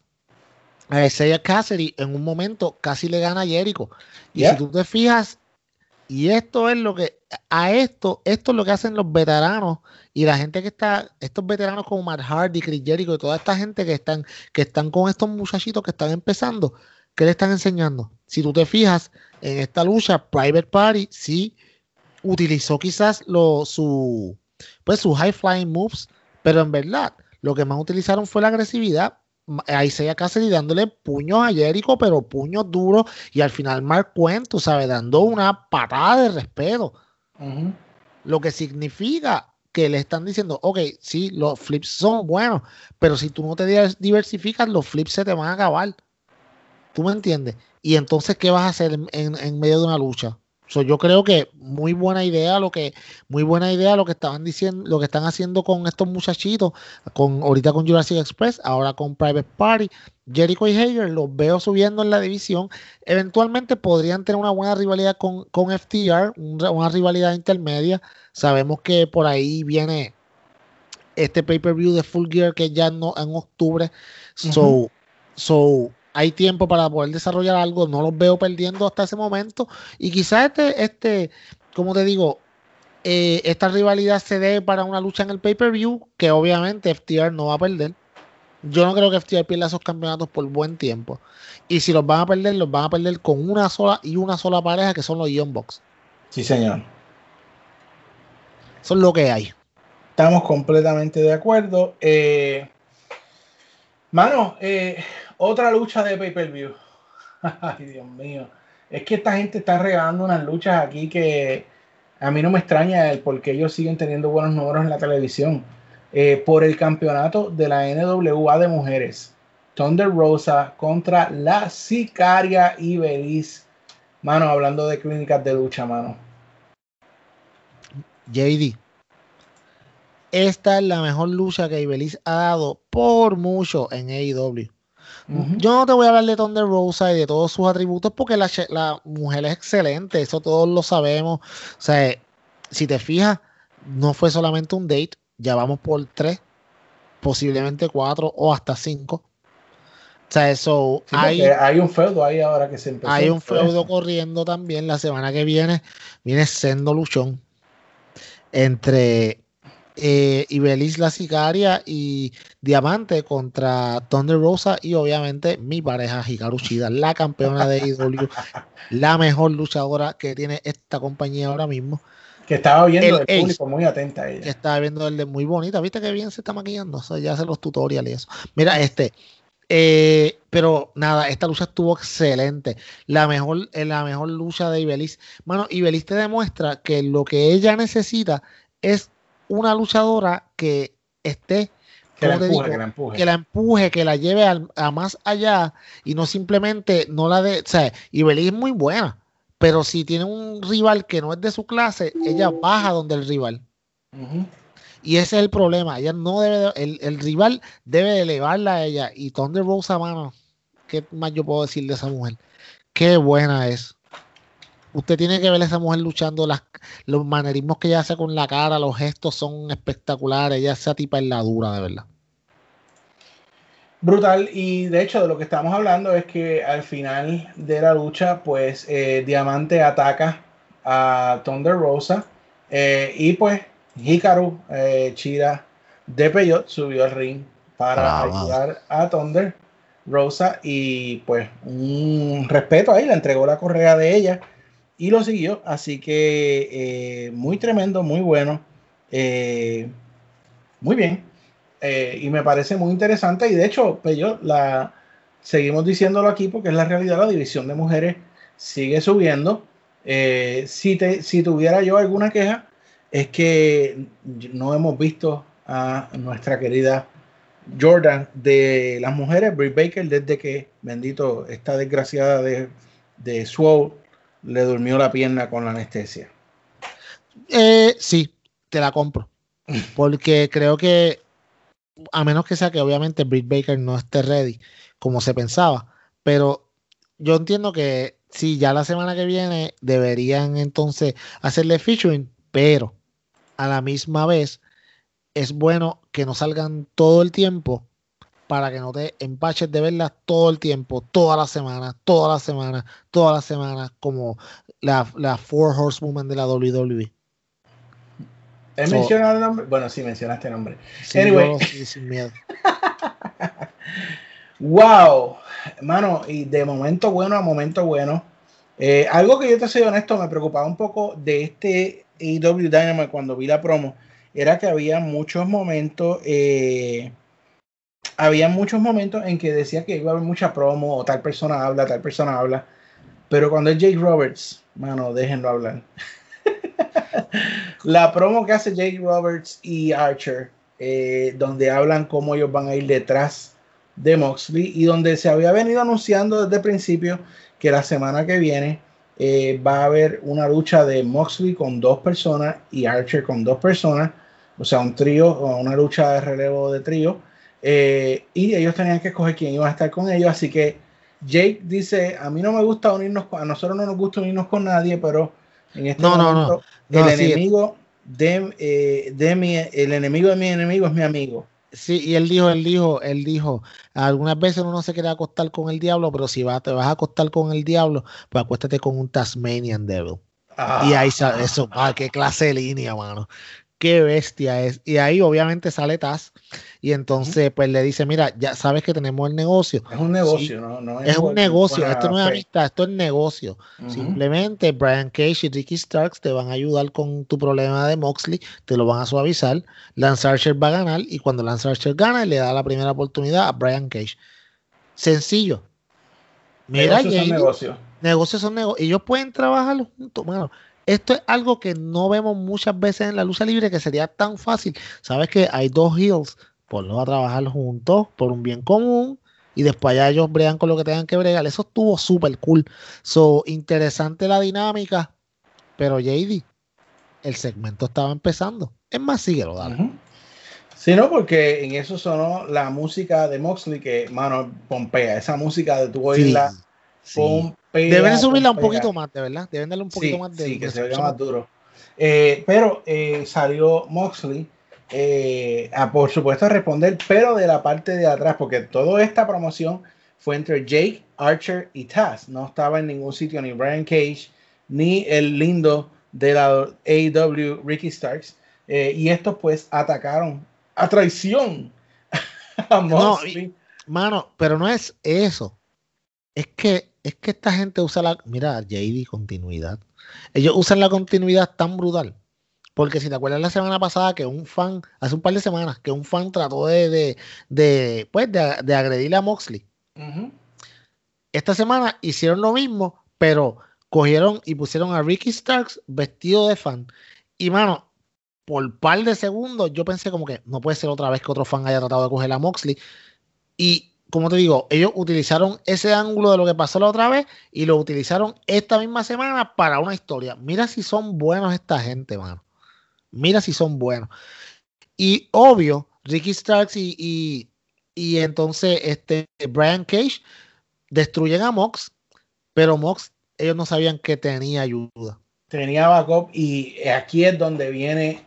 a Isaiah Cassidy en un momento casi le gana a Jericho. Y Yeah. si tú te fijas, y esto es lo que, a esto, esto es lo que hacen los veteranos y la gente que está, estos veteranos como Matt Hardy, Chris Jericho y toda esta gente que están, que están con estos muchachitos que están empezando, ¿qué le están enseñando? Si tú te fijas, en esta lucha, Private Party sí utilizó quizás lo, su, pues sus high flying moves, pero en verdad lo que más utilizaron fue la agresividad. A Isaiah Cassidy dándole puños a Jericho, pero puños duros, y al final Mark tú sabes, dando una patada de respeto. Lo que significa que le están diciendo, ok, sí, los flips son buenos, pero si tú no te diver- diversificas, los flips se te van a acabar. ¿Tú me entiendes? Y entonces, ¿qué vas a hacer en, en- en medio de una lucha? So, yo creo que muy buena idea lo que, muy buena idea lo que estaban diciendo, lo que están haciendo con estos muchachitos, con ahorita con Jurassic Express, ahora con Private Party, Jericho y Hager, los veo subiendo en la división. Eventualmente podrían tener una buena rivalidad con, con FTR, un- una rivalidad intermedia. Sabemos que por ahí viene este pay-per-view de Full Gear que ya no en octubre. So, Ujú. so hay tiempo para poder desarrollar algo. No los veo perdiendo hasta ese momento. Y quizás este, este, como te digo, eh, esta rivalidad se dé para una lucha en el pay-per-view que obviamente FTR no va a perder. Yo no creo que FTR pierda esos campeonatos por buen tiempo. Y si los van a perder, los van a perder con una sola y una sola pareja que son los Young Bucks. Sí, señor. Eso es lo que hay. Estamos completamente de acuerdo. Eh, mano, eh, otra lucha de pay-per-view. *laughs* Ay, Dios mío. Es que esta gente está regalando unas luchas aquí que a mí no me extraña el por qué ellos siguen teniendo buenos números en la televisión. Eh, por el campeonato de la NWA de mujeres. Thunder Rosa contra la Sicaria Ibeliz. Mano, hablando de clínicas de lucha, mano. JD. Esta es la mejor lucha que Ibeliz ha dado por mucho en AEW. Yo no te voy a hablar de Thunder Rosa y de todos sus atributos porque la, mujer es excelente, eso todos lo sabemos. O sea, si te fijas, no fue solamente un date, ya vamos por tres, posiblemente cuatro o hasta cinco. O sea, eso Sí, hay, un feudo ahí ahora que se empezó. hay un feudo corriendo también. La semana que viene viene siendo luchón entre eh, Ibeliz la Sicaria y Diamante contra Thunder Rosa y obviamente mi pareja Hikaru Shida, la campeona de IW, *laughs* la mejor luchadora que tiene esta compañía ahora mismo, Que estaba viendo El el, Ace. público muy atenta a que ella. está viendo el de muy bonita, viste que bien se está maquillando, o sea, ya hace los tutoriales y eso. Mira, este, eh, pero nada, esta lucha estuvo excelente. La mejor, eh, la mejor lucha de Ibeliz. Mano, Ibeliz te demuestra que lo que ella necesita es una luchadora que esté, Que la ¿cómo te empuje, digo? que la empuje. que la empuje, que la lleve al- a más allá y no simplemente no la de, o sea, Ibeliz es muy buena, pero si tiene un rival que no es de su clase, ella baja donde el rival. Y ese es el problema. Ella no debe, de- el, el rival debe de elevarla a ella. Y Thunder Rosa, mano, ¿qué más yo puedo decir de esa mujer? Qué buena es. Usted tiene que ver a esa mujer luchando, las, los manerismos que ella hace con la cara, los gestos son espectaculares. Ella esa tipa es la dura, de verdad. Brutal. Y de hecho, de lo que estamos hablando es que al final de la lucha, pues eh, Diamante ataca a Thunder Rosa. eh, y pues Hikaru eh, Chira de Peyot subió al ring para Bravo. ayudar a Thunder Rosa. Y pues un respeto ahí, le entregó la correa de ella y lo siguió. Así que eh, muy tremendo, muy bueno. eh, muy bien. Eh, y me parece muy interesante. Y de hecho, pues la seguimos diciéndolo aquí porque es la realidad. La división de mujeres sigue subiendo. Si, te, si tuviera yo alguna queja, es que no hemos visto a nuestra querida Jordan de las mujeres, Britt Baker, desde que, bendito, esta desgraciada de, de Swole le durmió la pierna con la anestesia. Eh, sí, te la compro. *laughs* Porque creo que, a menos que sea que obviamente Britt Baker no esté ready como se pensaba, pero yo entiendo que sí, ya la semana que viene deberían entonces hacerle featuring, pero a la misma vez es bueno que no salgan todo el tiempo para que no te empaches de verlas todo el tiempo, toda la semana, toda la semana, toda la semana, como la, la Four Horsewoman de la WWE. ¿He So- mencionado el nombre? Bueno, sí, mencionaste el nombre. Sí, Anyway. yo sí, sin miedo. *laughs* Wow, mano, y de momento bueno a momento bueno. Eh, algo que yo te soy honesto, me preocupaba un poco de este AEW Dynamite cuando vi la promo, era que había muchos momentos, eh, había muchos momentos en que decía que iba a haber mucha promo, o tal persona habla, tal persona habla, pero cuando es Jake Roberts, mano, déjenlo hablar. *laughs* la promo que hace Jake Roberts y Archer, eh, donde hablan cómo ellos van a ir detrás de Moxley y donde se había venido anunciando desde el principio que la semana que viene eh, va a haber una lucha de Moxley con dos personas y Archer con dos personas, o sea, un trío una lucha de relevo de trío. Eh, y ellos tenían que escoger quién iba a estar con ellos, así que Jake dice, a mí no me gusta unirnos, con- a nosotros no nos gusta unirnos con nadie, pero en este No, no, no. momento No, el enemigo de, eh, de mi, el enemigo de mi enemigo es mi amigo. Sí, y él dijo, él dijo, él dijo, algunas veces uno no se quiere acostar con el diablo, pero si va, te vas a acostar con el diablo, pues acuéstate con un Tasmanian Devil. Y ahí sale eso, ah, qué clase de línea, mano. Qué bestia es. Y ahí obviamente sale Taz y entonces pues le dice, mira, ya sabes que tenemos el negocio. Es un negocio, ¿no? no Es un por- negocio, esto no es amistad, esto es negocio. Simplemente Brian Cage y Ricky Starks te van a ayudar con tu problema de Moxley, te lo van a suavizar. Lance Archer va a ganar y cuando Lance Archer gana, le da la primera oportunidad a Brian Cage. Sencillo. Mira, Negocios son negocios. negocios son negocios. Ellos pueden trabajar juntos, mano. Esto es algo que no vemos muchas veces en la lucha libre que sería tan fácil. Sabes que hay dos heels, ponlos a trabajar juntos por un bien común y después ya ellos bregan con lo que tengan que bregar. Eso estuvo súper cool. So, interesante la dinámica, pero JD, el segmento estaba empezando. Es más, síguelo, dale. Ujú. Sí, no, porque en eso sonó la música de Moxley que, mano, pompea. Esa música de tu oírla, sí. pompea. Deben de subirla un poquito más, de verdad. Deben darle un poquito sí, más de. sí, que de- se oiga más duro. Eh, pero eh, salió Moxley, eh, a, por supuesto, responder, pero de la parte de atrás, porque toda esta promoción fue entre Jake, Archer y Taz. No estaba en ningún sitio ni Brian Cage, ni el lindo de la AEW, Ricky Starks. Eh, y estos, pues, atacaron a traición *laughs* a Moxley. Mano, pero no es eso. Es que, es que esta gente usa la. Mira, JD, continuidad. Ellos usan la continuidad tan brutal. Porque si te acuerdas la semana pasada que un fan, hace un par de semanas, que un fan trató de, de, de, pues, de, de agredir a Moxley. Esta semana hicieron lo mismo, pero cogieron y pusieron a Ricky Starks vestido de fan. Y mano, por par de segundos yo pensé como que no puede ser otra vez que otro fan haya tratado de coger a Moxley. Y como te digo, ellos utilizaron ese ángulo de lo que pasó la otra vez y lo utilizaron esta misma semana para una historia. Mira si son buenos esta gente, mano. Mira si son buenos. Y obvio, Ricky Starks y, y, y entonces este Brian Cage destruyen a Mox, pero Mox, ellos no sabían que tenía ayuda. tenía backup y aquí es donde viene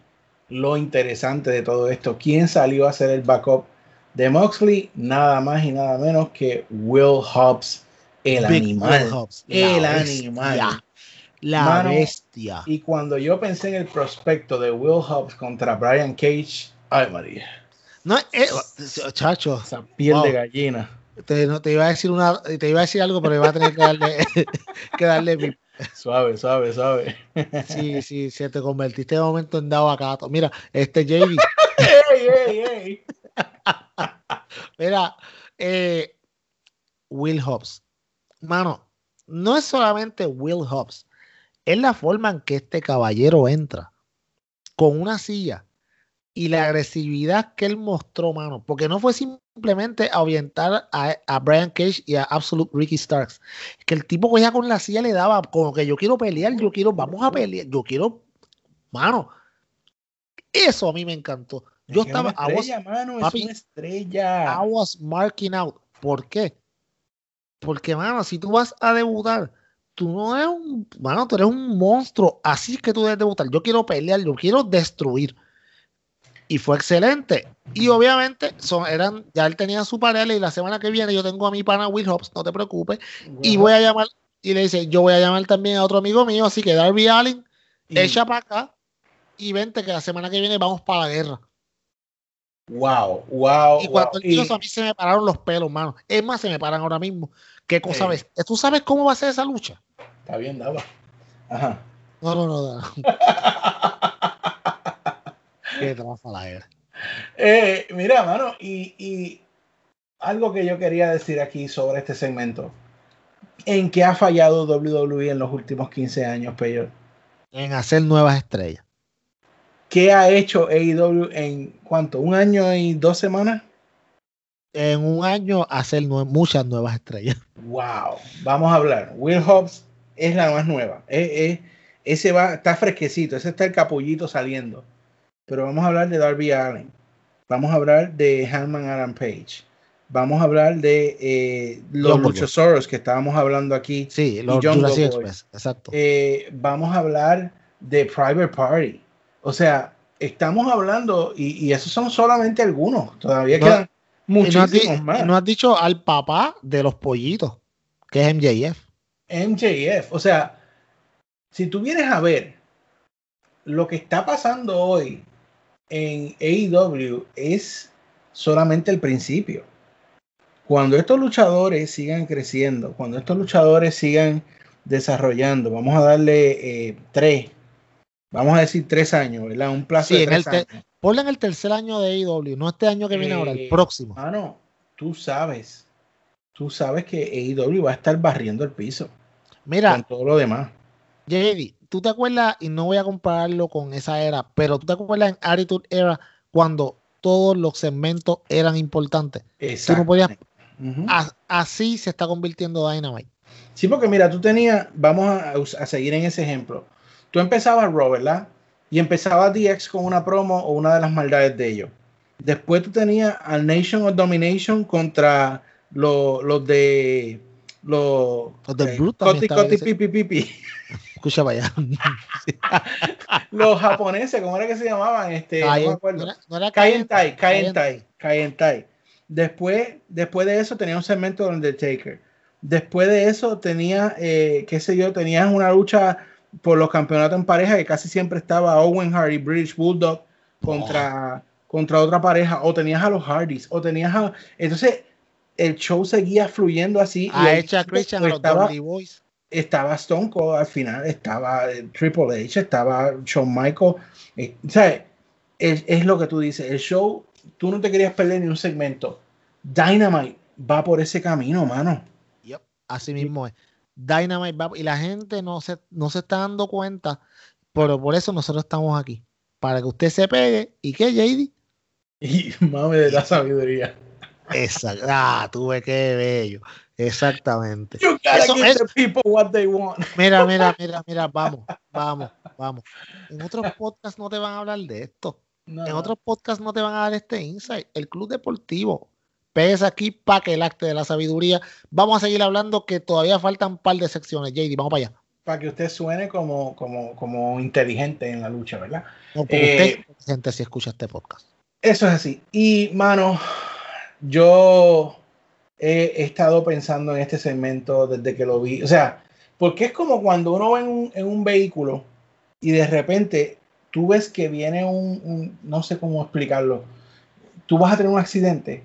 lo interesante de todo esto. ¿Quién salió a hacer el backup de Moxley? Nada más y nada menos que Will Hobbs, el Big animal. Hobbs, el animal. bestia, La Mano, bestia. Y cuando yo pensé en el prospecto de Will Hobbs contra Brian Cage, ay María, No, eh, chacho, esa piel Wow. de gallina. te, no, te iba a decir una, te iba a decir algo, pero iba a tener que darle, *laughs* que darle bip. Suave, suave, suave. Sí, sí, se te convertiste de momento en dado a Cato. Mira, este JD, *laughs* ¡Ey, ey, ey! *laughs* mira, eh, Will Hobbs. Mano, no es solamente Will Hobbs, es la forma en que este caballero entra con una silla y la agresividad que él mostró, mano, porque no fue simplemente ahuyentar a, a Brian Cage y a Absolute Ricky Starks, que el tipo ya con la silla le daba como que yo quiero pelear, yo quiero, vamos a pelear, yo quiero, mano, eso a mí me encantó. Yo Es estaba, es was- estrella, mano, es papi, una estrella. I was marking out. ¿Por qué? Porque, mano, si tú vas a debutar, tú no eres un, mano, tú eres un monstruo. Así que tú debes debutar. Yo quiero pelear, yo quiero destruir. Y fue excelente. Y obviamente, son, eran, ya él tenía su pareja y la semana que viene yo tengo a mi pana Will Hobbs, no te preocupes. Y voy a llamar, y le dice, yo voy a llamar también a otro amigo mío, así que Darby Allen, Y- echa para acá y vente que la semana que viene vamos para la guerra. Wow, wow. Y cuando wow. Y- eso, a mí se me pararon los pelos, mano. Es más, se me paran ahora mismo. ¿Qué cosa ves? ¿Tú sabes cómo va a ser esa lucha? Está bien, daba. Ajá. No, no, no. no. *laughs* Qué la era. Eh, mira, mano, y, y algo que yo quería decir aquí sobre este segmento. ¿En qué ha fallado WWE en los últimos 15 años, Peyor? En hacer nuevas estrellas. ¿Qué ha hecho AEW en cuánto? ¿Un año y dos semanas? En un año hacer nue- muchas nuevas estrellas. Wow. Vamos a hablar. Will Hobbs es la más nueva. Eh, eh, ese va, está fresquecito. Ese está el capullito saliendo. Pero vamos a hablar de Darby Allen. Vamos a hablar de Hanman Adam Page. Vamos a hablar de eh, los. Luchasaurus que estábamos hablando aquí. Sí, los Jurassic. Express. Exacto. Eh, vamos a hablar de Private Party. O sea, estamos hablando, y, y esos son solamente algunos. Todavía No, quedan no, muchísimos más. no has dicho al papá de los pollitos, que es MJF. MJF. O sea, si tú vienes a ver lo que está pasando hoy en AEW es solamente el principio. Cuando estos luchadores sigan creciendo, cuando estos luchadores sigan desarrollando, vamos a darle eh, tres, vamos a decir tres años, ¿verdad? Un plazo Sí, de en tres el años. Ponle en el tercer año de AEW, no este año que viene ahora, el Eh, próximo. Mano, tú sabes, tú sabes que AEW va a estar barriendo el piso Mira, con todo lo demás. JD, ¿tú te acuerdas? Y no voy a compararlo con esa era, pero ¿tú te acuerdas en Attitude Era cuando todos los segmentos eran importantes? Tú no podías-. A- así se está convirtiendo Dynamite. Sí, porque mira, tú tenías, vamos a seguir en ese ejemplo. Tú empezabas Raw, ¿verdad? Y empezabas DX con una promo o una de las maldades de ellos. Después tú tenías al Nation of Domination contra lo- los de los Los Brute Coti, Coti, ese- Pi, Pi, Pi, Pi. Escucha allá. *laughs* los japoneses, ¿cómo era que se llamaban? Este, no me acuerdo. no era- no era después de eso tenía un segmento de Undertaker. Después de eso tenía, eh, qué sé yo, tenías una lucha por los campeonatos en pareja que casi siempre estaba Owen Hardy, British Bulldog contra, contra otra pareja. O tenías a los Hardys, o tenías a... Entonces, el show seguía fluyendo así. A hecha Christian, a los estaba, Dudley Boys. estaba Stone Cold al final, estaba eh, Triple H, estaba Shawn Michaels. eh, ¿sabes? Es, es lo que tú dices. El show, tú no te querías perder ni un segmento. Dynamite va por ese camino, mano. Así mismo es. Dynamite va, y la gente no se, no se está dando cuenta, pero por eso nosotros estamos aquí. Para que usted se pegue. ¿Y qué, JD? *laughs* Y mame de la sabiduría. Exacto. Ah, tuve que bello. Exactamente. You gotta Eso give es- the people what they want. *laughs* Mira, mira, mira, mira, vamos, vamos, vamos. En otros podcasts no te van a hablar de esto. No, En no. otros podcasts no te van a dar este insight. El Club Deportivo. Pesa aquí para que el acte de la sabiduría. Vamos a seguir hablando que todavía faltan un par de secciones. JD, vamos para allá. Para que usted suene como, como, como inteligente en la lucha, ¿verdad? No, porque Eh, usted, gente, si escucha este podcast. Eso es así. Y, mano, yo he, he estado pensando en este segmento desde que lo vi. O sea, porque es como cuando uno va en un, en un vehículo y de repente tú ves que viene un, un- no sé cómo explicarlo, tú vas a tener un accidente,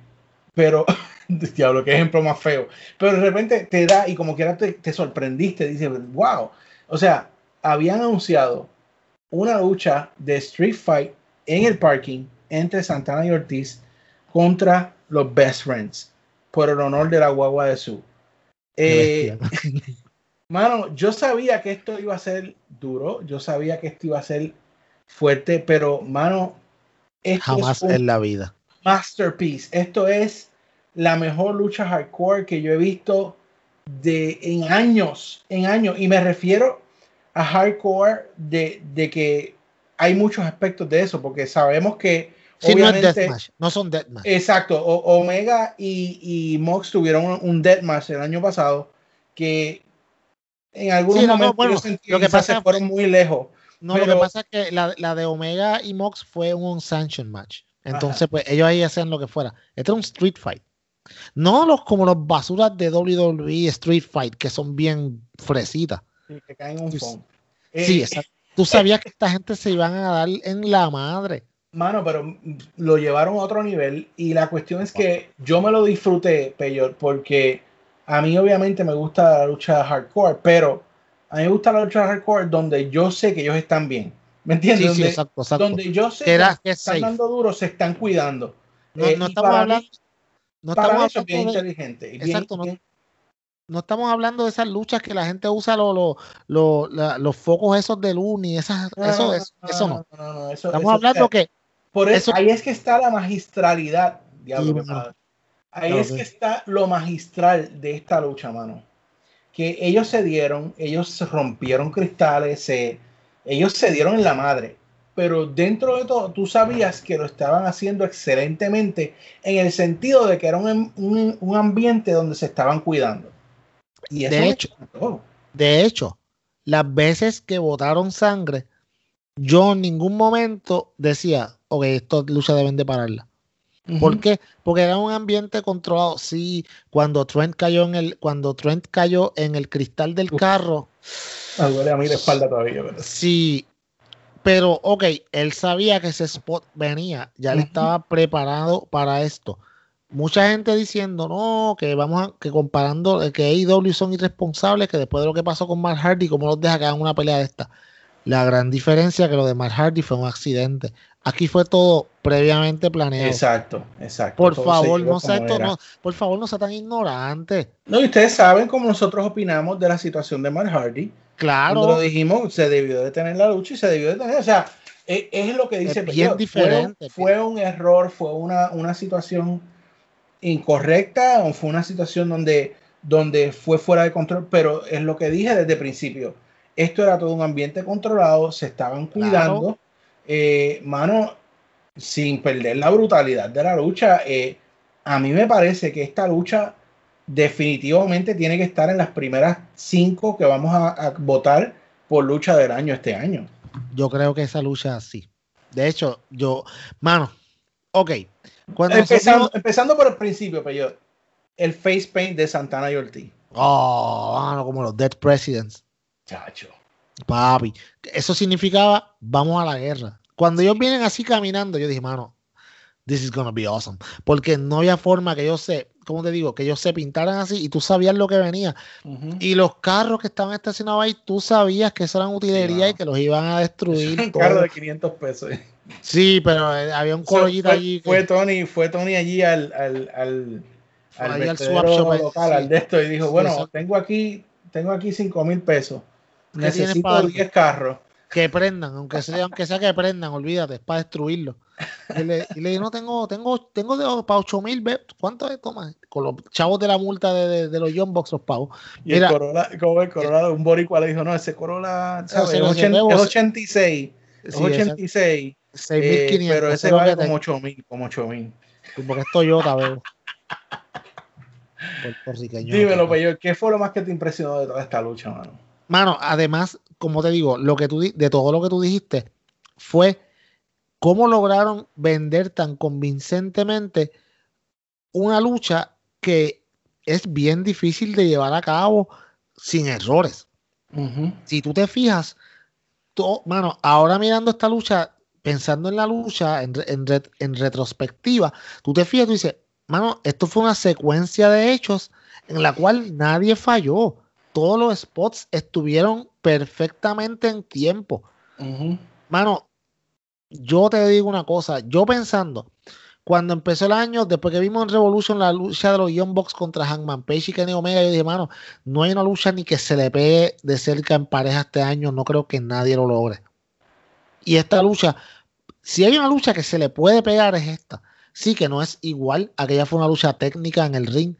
pero, *laughs* diablo, qué ejemplo más feo, pero de repente te da y como quiera te, te sorprendiste, dices, wow. O sea, habían anunciado una lucha de Street Fight en el parking entre Santana y Ortiz contra los Best Friends por el honor de la guagua de su. Eh, *laughs* mano, yo sabía que esto iba a ser duro, yo sabía que esto iba a ser fuerte, pero mano, Esto Jamás es un en la vida. masterpiece. Esto es la mejor lucha hardcore que yo he visto de, en años, en años. Y me refiero a hardcore de, de que hay muchos aspectos de eso, porque sabemos que Sí, no es obviamente- Deathmatch. No son Deathmatch. Exacto, o- Omega y, y Mox tuvieron un, un deathmatch el año pasado que en algunos Sí, no, no, momentos bueno, yo sentí lo que pasa se fueron muy lejos. No, lo pero- que pasa es que la, la de Omega y Mox fue un sanction match. Entonces, pues ellos ahí hacían lo que fuera. Este era un street fight. No los como los basuras de WWE Street Fight, que son bien fresitas. Sí, que caen un. Sí, Eh, exacto. Tú sabías que esta gente se iban a dar en la madre. Mano, pero lo llevaron a otro nivel y la cuestión es que yo me lo disfruté, Peyor, porque a mí obviamente me gusta la lucha hardcore, pero a mí me gusta la lucha hardcore donde yo sé que ellos están bien. ¿Me entiendes? Sí, sí, donde, exacto, exacto. donde yo sé Que era- están safe. dando duro, se están cuidando. No, Eh, no estamos hablando, mí- no para estamos eso es bien de- inteligente. y Exacto, no- bien- no estamos hablando de esas luchas que la gente usa lo- lo- lo- la- los focos esos de Luni, esas, eso, eso, eso no. no, no, eso- Estamos hablando que Por eso, Eso- ahí es que está la magistralidad, diablo, Sí. Ahí es que- está lo magistral de esta lucha, mano. Que ellos se dieron, ellos rompieron cristales, se, ellos se dieron en la madre. Pero dentro de todo, tú sabías que lo estaban haciendo excelentemente en el sentido de que era un, un- un ambiente donde se estaban cuidando. Y eso De hecho, encantó. De hecho, las veces que botaron sangre, yo en ningún momento decía, ok, estas luchas deben de pararla. ¿Por Ujú. qué? Porque era un ambiente controlado. Sí, cuando Trent cayó en el, cuando Trent cayó en el cristal del carro, Me duele a mí la espalda todavía. pero- sí, pero ok, él sabía que ese spot venía, ya él estaba preparado para esto. Mucha gente diciendo, no, que vamos a, que comparando, eh, que AEW son irresponsables, que después de lo que pasó con Mark Hardy, ¿cómo los deja que hagan una pelea de esta? La gran diferencia es que lo de Mark Hardy fue un accidente. Aquí fue todo previamente planeado. Exacto, exacto. Por Todo favor, no sea, esto- no, por favor, no sea tan ignorante. No, y ustedes saben cómo nosotros opinamos de la situación de Mark Hardy. Cuando lo Claro, dijimos, se debió de tener la lucha y se debió de tener. O sea, e- es, lo que dice Es bien Peyo, fue- diferente, Fue, un error, fue una, una situación incorrecta, o fue una situación donde, donde fue fuera de control, pero es lo que dije desde el principio. Esto era todo un ambiente controlado, se estaban cuidando. Eh, mano, sin perder la brutalidad de la lucha, eh, a mí me parece que esta lucha definitivamente tiene que estar en las primeras cinco que vamos a, a votar por lucha del año este año. yo creo que esa lucha sí. De hecho, yo, mano, ok. Cuando Empezando, nosotros- empezando por el principio, pero el face paint de Santana y Ortiz. oh, mano, como los Dead Presidents. Chacho. Papi, eso significaba vamos a la guerra. Cuando ellos vienen así caminando, yo dije, mano, this is gonna be awesome. Porque no había forma que ellos se, ¿cómo te digo? Que ellos se pintaran así y tú sabías lo que venía. Y los carros que estaban estacionados ahí, tú sabías que eso eran utilería Wow. y que los iban a destruir. *laughs* Un carro de 500 pesos. Sí, pero eh, había un colollito fue, allí. que- fue Tony, fue Tony allí al, al, al, al al swap shop, local, sí. al de esto, y dijo, bueno, tengo aquí, tengo aquí 5 mil pesos. ¿Qué tienes Necesito para darme? 10 carros. que prendan, aunque sea, aunque sea que prendan, olvídate, es para destruirlo. Y le, y le dije, no, tengo, tengo, tengo de, para 8 mil, ¿cuánto es? Toma, con los chavos de la multa de, de, de los John Box los pagos. Y Mira, el Corolla, como el Corolla, un boricua le dijo, no, ese Corolla, ¿sabes? sí, es, no, 80 sí, es vos- 86, es sí, esa- 86, 6.500, eh, pero ese vale como tengo, 8 mil, como 8 mil. porque es Toyota, veo. *laughs* Puertorriqueño. Dímelo, Peyo, ¿qué fue lo más que te impresionó de toda esta lucha, mano? Mano, además, como te digo, lo que tú de todo lo que tú dijiste fue cómo lograron vender tan convincentemente una lucha que es bien difícil de llevar a cabo sin errores. Si tú te fijas, tú- mano, ahora mirando esta lucha, pensando en la lucha en, en re- en retrospectiva, tú te fijas y tú dices, mano, esto fue una secuencia de hechos en la cual nadie falló. Todos los spots estuvieron perfectamente en tiempo. Mano, yo te digo una cosa, yo pensando, cuando empezó el año, después que vimos en Revolution la lucha de los Young Bucks contra Hangman Page y Kenny Omega, yo dije, mano, no hay una lucha ni que se le pegue de cerca en pareja este año, no creo que nadie lo logre. Y esta lucha Si hay una lucha que se le puede pegar es esta. Sí que no es igual, aquella fue una lucha técnica en el ring,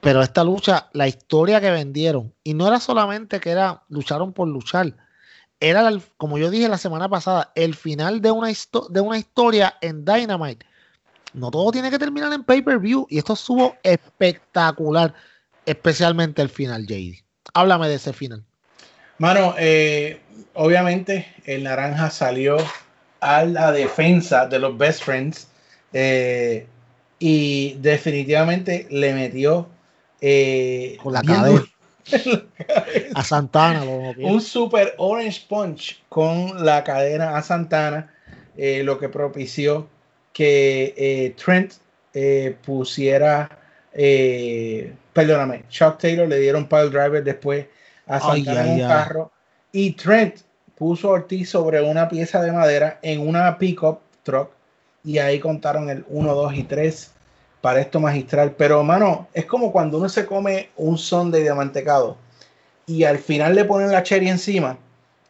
pero esta lucha, la historia que vendieron, y no era solamente que era lucharon por luchar, era, el- como yo dije la semana pasada, el final de una, histo- de una historia en Dynamite. No todo tiene que terminar en pay-per-view, y esto estuvo espectacular, especialmente el final, JD. Háblame de ese final. Mano, eh, obviamente el naranja salió a la defensa de los best friends eh, y definitivamente le metió eh, Con la duro. *laughs* A Santana, lo un super orange punch con la cadena a Santana, eh, lo que propició que eh, Trent eh, pusiera, perdóname, Chuck Taylor le dieron pile driver después a Ay, Santana en un ay. carro y Trent puso a Ortiz sobre una pieza de madera en una pickup truck y ahí contaron el 1, 2 y 3 para esto magistral. Pero, mano, es como cuando uno se come un sundae de mantecado y al final le ponen la cherry encima.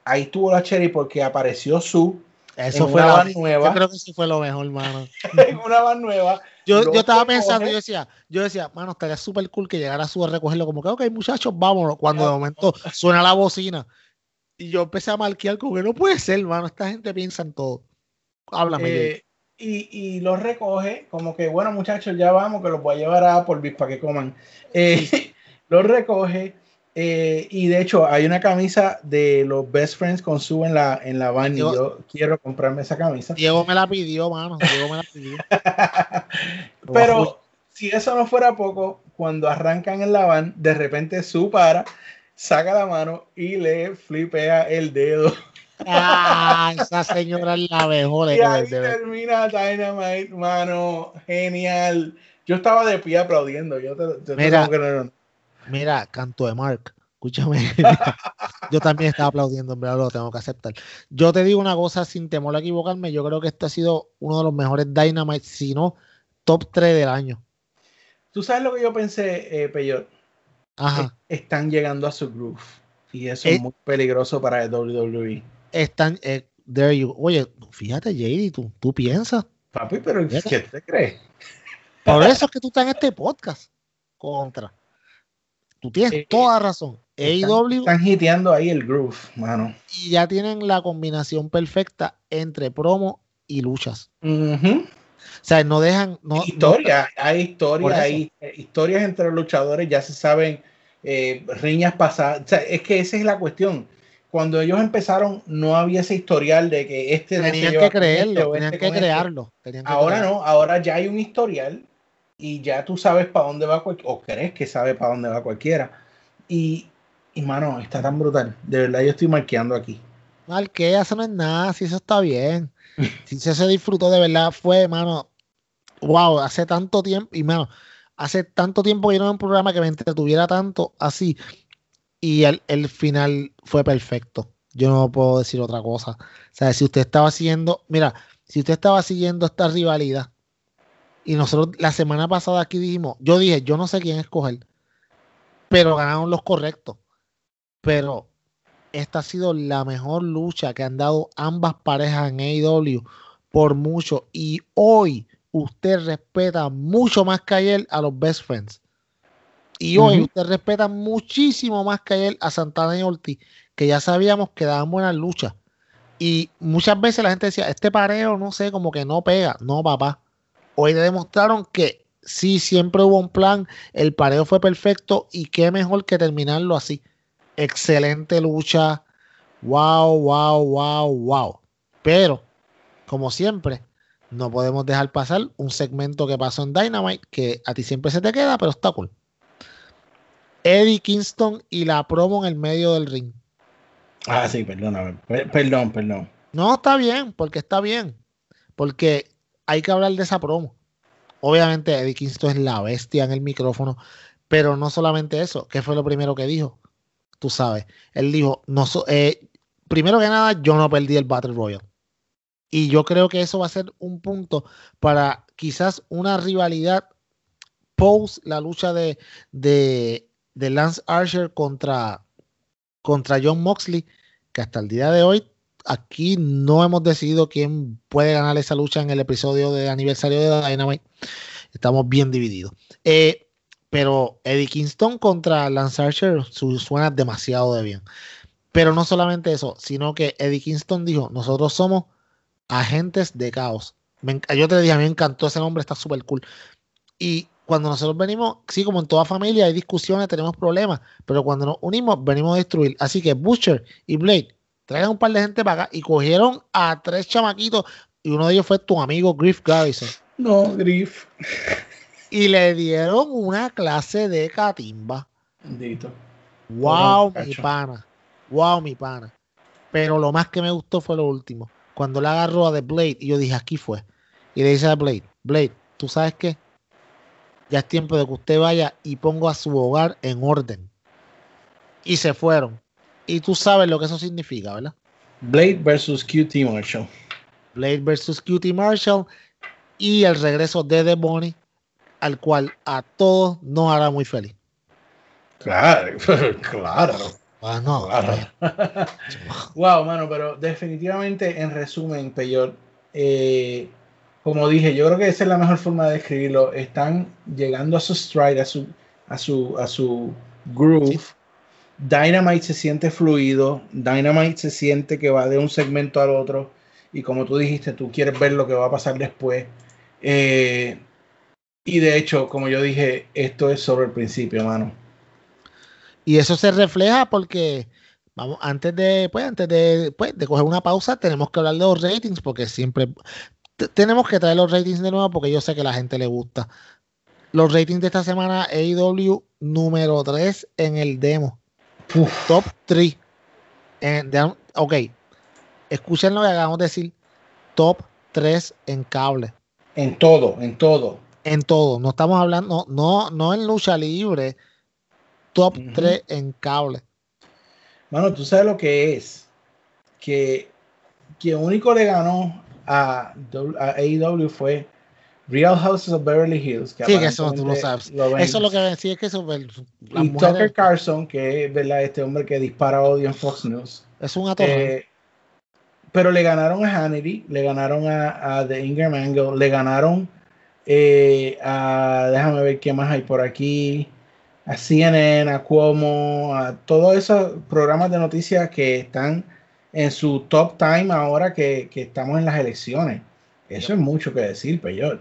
Ahí estuvo la cherry porque apareció su Eso en fue una la van nueva. Yo creo que eso fue lo mejor, mano. *laughs* en una van nueva. Yo, yo estaba pensando, yo decía, yo decía, mano, estaría súper cool que llegara su a recogerlo, como que, ok, muchachos, vámonos. Cuando de momento suena la bocina. Y yo empecé a marquear como que no puede ser, mano. Esta gente piensa en todo. Háblame. Eh, y, y los recoge como que, bueno, muchachos, ya vamos, que los voy a llevar a Applebee's para que coman. Eh, *laughs* los recoge eh, y de hecho hay una camisa de los Best Friends con su en la, en la van y Yo- yo quiero comprarme esa camisa. Diego me la pidió, mano. Diego me la pidió. *laughs* Pero si eso no fuera poco, cuando arrancan en la van, de repente su para, saca la mano y le flipea el dedo. Ah, esa señora es la mejor. Y ahí termina Dynamite, mano. Genial. Yo estaba de pie aplaudiendo. Yo te, Mira. tengo que no, no. Mira, canto de Mark. Escúchame. *laughs* yo también estaba aplaudiendo, en verdad lo tengo que aceptar. Yo te digo una cosa sin temor a equivocarme. Yo creo que este ha sido uno de los mejores Dynamite, si no top 3 del año. Tú sabes lo que yo pensé, eh, Peyot. Ajá. Están llegando a su groove. Y eso Eh. es muy peligroso para el WWE. Están. eh, there you- Oye, fíjate, JD, tú, tú piensas. Papi, pero. ¿qué te crees? Por eso es que tú estás en este podcast. Contra. Tú tienes Eh, toda razón. Están, AEW están hiteando ahí el groove, mano. y ya tienen la combinación perfecta entre promo y luchas. O sea, no dejan. No, historia, hay historias, hay eh, historias entre los luchadores, ya se saben eh, riñas pasadas. O sea, es que esa es la cuestión. Cuando ellos empezaron, no había ese historial de que este no tenían que este creerlo, o tenían este que este. crearlo. tenían que Ahora crearlo. no, ahora ya hay un historial y ya tú sabes para dónde va cualquiera, o crees que sabe para dónde va cualquiera. Y, y mano, está tan brutal. De verdad, yo estoy marqueando aquí. Mal que eso no es nada, si eso está bien. si eso se disfrutó de verdad, fue, mano, wow, hace tanto tiempo, y mano, hace tanto tiempo que yo no veo un programa que me entretuviera tanto así. Y el, el final fue perfecto. Yo no puedo decir otra cosa. O sea, si usted estaba siguiendo, mira, si usted estaba siguiendo esta rivalidad, y nosotros la semana pasada aquí dijimos, yo dije, yo no sé quién escoger, pero ganaron los correctos. Pero esta ha sido la mejor lucha que han dado ambas parejas en AEW por mucho. Y hoy usted respeta mucho más que ayer a los Best Friends. Y hoy usted respeta muchísimo más que ayer a Santana y Ortiz, que ya sabíamos que daban buenas luchas. Y muchas veces la gente decía, este pareo, no sé, como que no pega. No, papá. Hoy le demostraron que sí, siempre hubo un plan, el pareo fue perfecto y qué mejor que terminarlo así. Excelente lucha. Wow, wow, wow, wow. Pero, como siempre, no podemos dejar pasar un segmento que pasó en Dynamite que a ti siempre se te queda, pero está cool. Eddie Kingston y la promo en el medio del ring. Ah, sí, perdóname. Per- Perdón, perdón. No, está bien, porque está bien. Porque hay que hablar de esa promo. Obviamente, Eddie Kingston es la bestia en el micrófono, pero no solamente eso. ¿Qué fue lo primero que dijo? Tú sabes, él dijo, no so- eh, primero que nada, yo no perdí el Battle Royale. Y yo creo que eso va a ser un punto para quizás una rivalidad post la lucha de, de, de Lance Archer contra, contra John Moxley, que hasta el día de hoy aquí no hemos decidido quién puede ganar esa lucha en el episodio de aniversario de Dynamite. Estamos bien divididos. Eh, pero Eddie Kingston contra Lance Archer su- suena demasiado de bien. Pero no solamente eso, sino que Eddie Kingston dijo, nosotros somos agentes de caos. Yo te dije, a mí me encantó ese nombre, está súper cool. Y cuando nosotros venimos, sí, como en toda familia, hay discusiones, tenemos problemas, pero cuando nos unimos, venimos a destruir. Así que Butcher y Blade traigan un par de gente para acá y cogieron a tres chamaquitos y uno de ellos fue tu amigo Griff Garrison. No, Griff. Y le dieron una clase de catimba. Bendito. Wow, mi pana. Wow, mi pana. Pero lo más que me gustó fue lo último. Cuando le agarró a The Blade y yo dije, aquí fue. Y le dice a Blade, Blade, ¿tú sabes qué? Ya es tiempo de que usted vaya y ponga a su hogar en orden. Y se fueron. Y tú sabes lo que eso significa, ¿verdad? Blade versus QT Marshall. Blade versus Cutie Marshall y el regreso de The Bonnie, al cual a todos nos hará muy feliz. Claro, *laughs* claro. Ah, no, Claro. *laughs* wow, mano, pero definitivamente en resumen, Peyor, eh, como dije, yo creo que esa es la mejor forma de describirlo. Están llegando a su stride, a su, a su, a su groove. Dynamite se siente fluido, Dynamite se siente que va de un segmento al otro y como tú dijiste, tú quieres ver lo que va a pasar después. Eh, y de hecho, como yo dije, esto es sobre el principio, mano. Y eso se refleja porque, vamos, antes de, pues, antes de, pues, de coger una pausa, tenemos que hablar de los ratings, porque siempre tenemos que traer los ratings de nuevo, porque yo sé que a la gente le gusta. Los ratings de esta semana, AEW número 3 en el demo. Top 3. En- de- ok, escuchen lo que acabamos de decir. Top 3 en cable. En todo, en todo. En todo. No estamos hablando, no, no en lucha libre. Top Ujú. 3 en cable. Mano, tú sabes lo que es. Que quien único le ganó a, a AEW fue Real Houses of Beverly Hills. Sí, que eso tú lo sabes. lo Eso es lo que decía es que eso, pues, las Y mujeres- Tucker Carlson, que es ¿verdad? este hombre que dispara odio en Fox News. es un atorrante. Eh, pero le ganaron a Hannity, le ganaron a, a The Ingram Angle, le ganaron eh, a, déjame ver qué más hay por aquí, a CNN, a Cuomo, a todos esos programas de noticias que están en su top time ahora que, que estamos en las elecciones. Eso es mucho que decir, Peyor.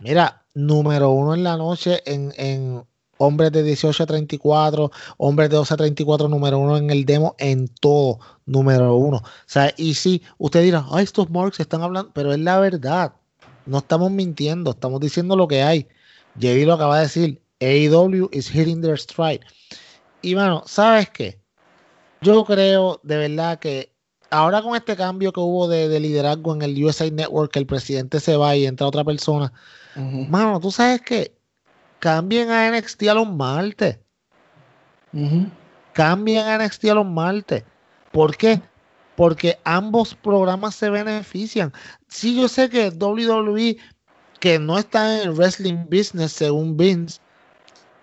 Mira, número uno en la noche en, en hombres de 18 a 34, hombres de 12 a 34, número uno en el demo, en todo, número uno. O sea, y si usted dirá, ay, estos marks están hablando, pero es la verdad. No estamos mintiendo, estamos diciendo lo que hay. Jerry lo acaba de decir, AEW is hitting their stride. Y bueno, ¿sabes qué? Yo creo de verdad que ahora con este cambio que hubo de, de liderazgo en el USA Network, que el presidente se va y entra otra persona, Ujú, Mano, tú sabes que cambien a NXT a los martes. ujú. Cambien a NXT a los martes. ¿Por qué? Porque ambos programas se benefician. Sí, yo sé que WWE, que no está en el wrestling business según Vince,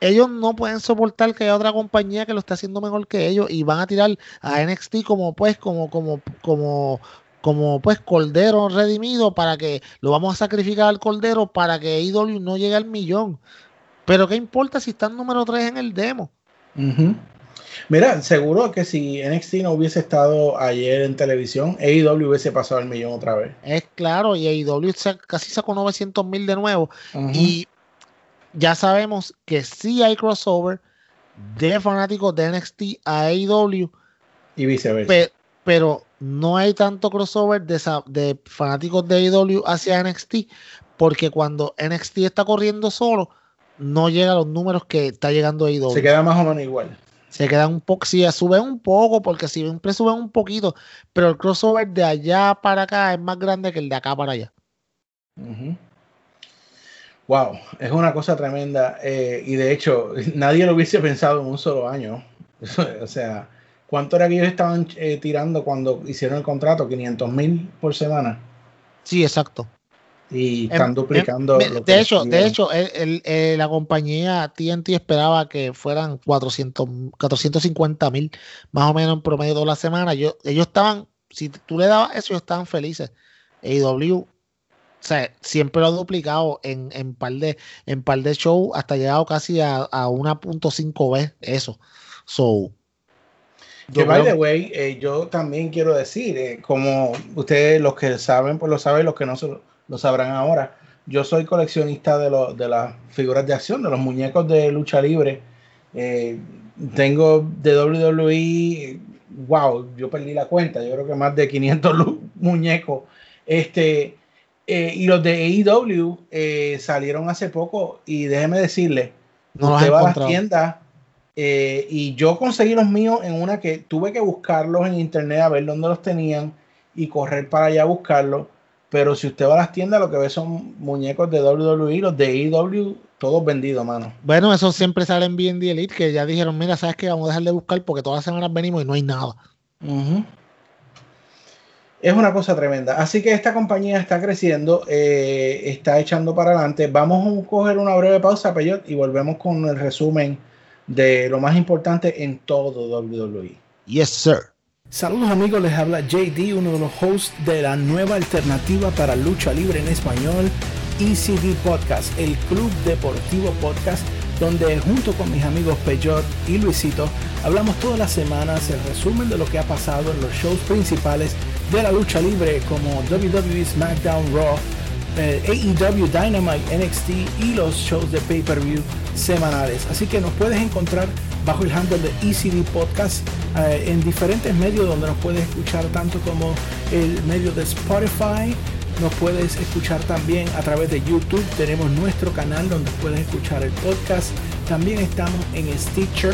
ellos no pueden soportar que haya otra compañía que lo esté haciendo mejor que ellos y van a tirar a NXT como pues, como, como, como, como pues cordero redimido para que lo vamos a sacrificar al cordero para que AEW no llegue al millón. Pero qué importa si están número 3 en el demo. Mira, seguro que si NXT no hubiese estado ayer en televisión, AEW hubiese pasado el millón otra vez. Es claro, y AEW casi sacó 900 mil de nuevo. Y ya sabemos que sí hay crossover de fanáticos de NXT a AEW, y viceversa. pe- pero no hay tanto crossover de, fanáticos de AEW hacia NXT, porque cuando NXT está corriendo solo, no llega a los números que está llegando AEW. Se queda más o menos igual. se quedan un poco, sí, suben un poco, porque siempre suben un poquito, pero el crossover de allá para acá es más grande que el de acá para allá. Wow, es una cosa tremenda. eh, y de hecho, *laughs* nadie lo hubiese pensado en un solo año. *laughs* o sea, ¿cuánto era que ellos estaban eh, tirando cuando hicieron el contrato? 500 mil por semana. Sí, exacto. Y están Em- duplicando. em- lo que de hecho, de hecho, el- el- eh, la compañía TNT esperaba que fueran 400, 450 mil, más o menos en promedio toda la semana. Yo- ellos estaban si tú le dabas eso, ellos estaban felices. AEW, o sea, siempre lo ha duplicado en, en par de en par de show hasta llegado casi a, a 1.5 veces eso. So, yo by the way, eh, yo también quiero decir, eh, como ustedes los que saben, pues lo saben, los que no se lo, sabrán ahora. Yo soy coleccionista de, lo- de las figuras de acción, de los muñecos de lucha libre. Eh, tengo de WWE, wow, yo perdí la cuenta, yo creo que más de 500 *laughs* lu- muñecos. Este, eh, y los de AEW eh, salieron hace poco y déjeme decirle, no usted va a las tiendas eh, y yo conseguí los míos en una que tuve que buscarlos en internet a ver dónde los tenían y correr para allá a buscarlos. Pero si usted va a las tiendas, lo que ve son muñecos de WWE, los de AEW, todos vendidos, mano. Bueno, eso siempre sale en BND Elite, que ya dijeron, mira, sabes que vamos a dejar de buscar porque todas las semanas venimos y no hay nada. Es una cosa tremenda. Así que esta compañía está creciendo, eh, está echando para adelante. Vamos a coger una breve pausa, Peyot, y volvemos con el resumen de lo más importante en todo. WWE. Yes, sir. Saludos amigos, les habla JD, uno de los hosts de la nueva alternativa para lucha libre en español, ECD Podcast, el Club Deportivo Podcast, donde junto con mis amigos Peyot y Luisito hablamos todas las semanas el resumen de lo que ha pasado en los shows principales de la lucha libre como WWE SmackDown Raw, eh, AEW Dynamite NXT y los shows de pay-per-view semanales. Así que nos puedes encontrar bajo el handle de ECD Podcast eh, en diferentes medios donde nos puedes escuchar tanto como el medio de Spotify, nos puedes escuchar también a través de YouTube, tenemos nuestro canal donde puedes escuchar el podcast, también estamos en Stitcher,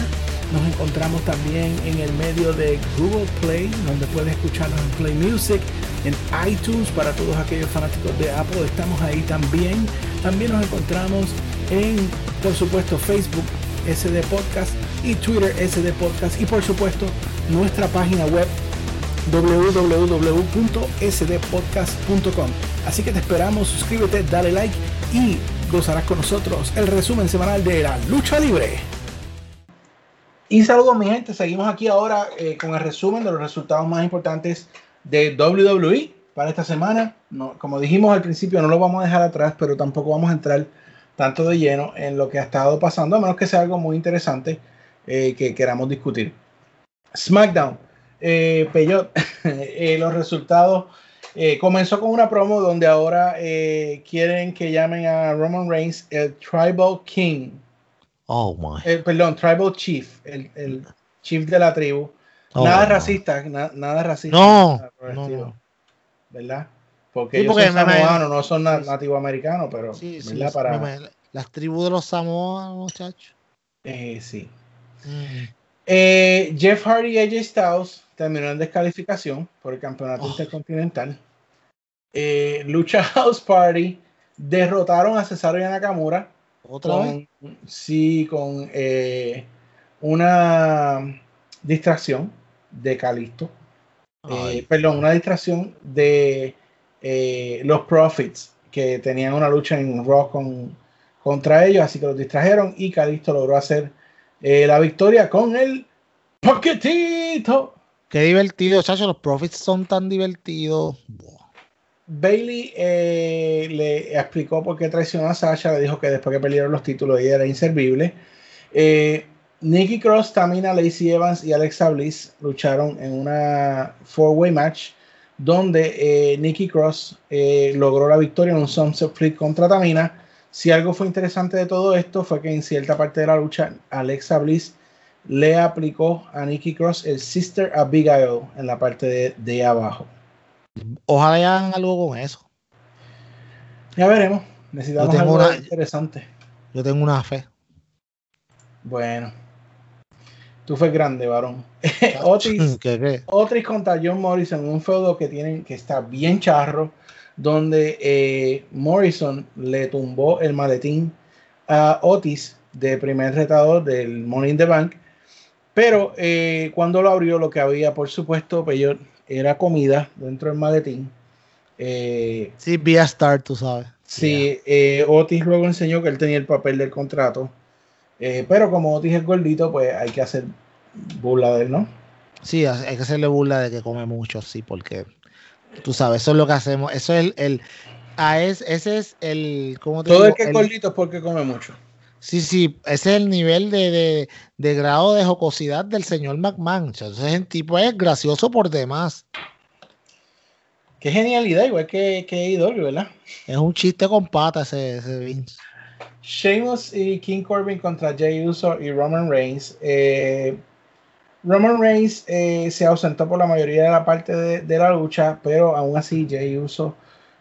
nos encontramos también en el medio de Google Play, donde puedes escucharnos en Play Music, en iTunes para todos aquellos fanáticos de Apple, estamos ahí también. También nos encontramos en, por supuesto, Facebook SD Podcast y Twitter SD Podcast. Y por supuesto nuestra página web www.sdpodcast.com. Así que te esperamos, suscríbete, dale like y gozarás con nosotros el resumen semanal de la lucha libre. Y saludos mi gente, seguimos aquí ahora eh, con el resumen de los resultados más importantes de WWE para esta semana. Como dijimos al principio, no lo vamos a dejar atrás, pero tampoco vamos a entrar tanto de lleno en lo que ha estado pasando, a menos que sea algo muy interesante eh, que queramos discutir. SmackDown, eh, Peyot, *laughs* eh, los resultados. eh, comenzó con una promo donde ahora eh, quieren que llamen a Roman Reigns el Tribal King. Oh, my. El, perdón, Tribal Chief, el, el chief de la tribu. Oh, nada no. racista, na- nada racista. No, no. ¿Verdad? Porque Sí, ellos porque son samoanos, no son na- sí. nativoamericanos, pero Sí, Para, me- las tribus de los Samoa, muchachos. eh, sí. Mm. Eh, Jeff Hardy y AJ Styles terminó en descalificación por el campeonato Oh. intercontinental. Eh, Lucha House Party derrotaron a Cesaro y a Nakamura ¿Otra vez? sí, con eh, una distracción de Calisto. Eh, perdón, una distracción de los Profits que tenían una lucha en Raw con, contra ellos, así que los distrajeron y Calisto logró hacer la victoria con el paquetito. Qué divertido, chacho. Los Profits son tan divertidos. Bailey eh, le explicó por qué traicionó a Sasha, le dijo que después que perdieron los títulos ella era inservible. Eh, Nikki Cross, Tamina, Lacey Evans y Alexa Bliss lucharon en una four-way match donde eh, Nikki Cross logró la victoria en un Sunset Flip contra Tamina. Si algo fue interesante de todo esto fue que en cierta parte de la lucha Alexa Bliss le aplicó a Nikki Cross el Sister Abigail en la parte de, de abajo. Ojalá hagan algo con eso. Ya veremos. Necesitamos Yo algo una- interesante. Yo tengo una fe. Bueno. Tú fue grande, varón. *laughs* Otis, *laughs* ¿Qué, qué? Otis contra John Morrison, un feudo que tienen que está bien charro, donde eh, Morrison le tumbó el maletín a Otis de primer retador del Money in the Bank. Pero eh, cuando lo abrió, lo que había, por supuesto, peor, era comida dentro del maletín. Eh, Sí, vía Star, tú sabes. Sí, eh, Otis luego enseñó que él tenía el papel del contrato. Eh, pero como Otis es gordito, pues hay que hacer burla de él, ¿no? Sí, hay que hacerle burla de que come mucho, sí, porque tú sabes, eso es lo que hacemos. Eso es el. el a es, ese es el. ¿cómo te Todo digo? el que es El- gordito es porque come mucho. Sí, sí, ese es el nivel de, de, de grado de jocosidad del señor McMahon. Ese el tipo es gracioso por demás. Qué genialidad, igual que, que ¿verdad? Es un chiste con patas ese, ese Vince. Sheamus y King Corbin contra Jay Uso y Roman Reigns. Eh, Roman Reigns eh, se ausentó por la mayoría de la parte de, de la lucha, pero aún así Jay Uso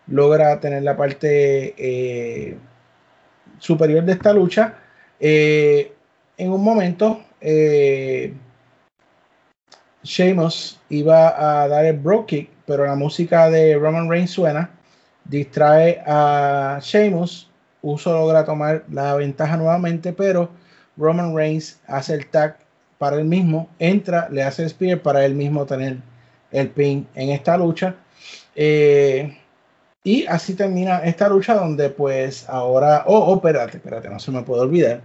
logra tener la parte eh, superior de esta lucha. Eh, en un momento, eh, Sheamus iba a dar el Brogue Kick, pero la música de Roman Reigns suena, distrae a Sheamus. Uso logra tomar la ventaja nuevamente, pero Roman Reigns hace el tag para él mismo, entra, le hace el spear para él mismo tener el pin en esta lucha. Eh, y así termina esta lucha donde pues ahora, oh, oh, espérate, espérate, no se me puede olvidar.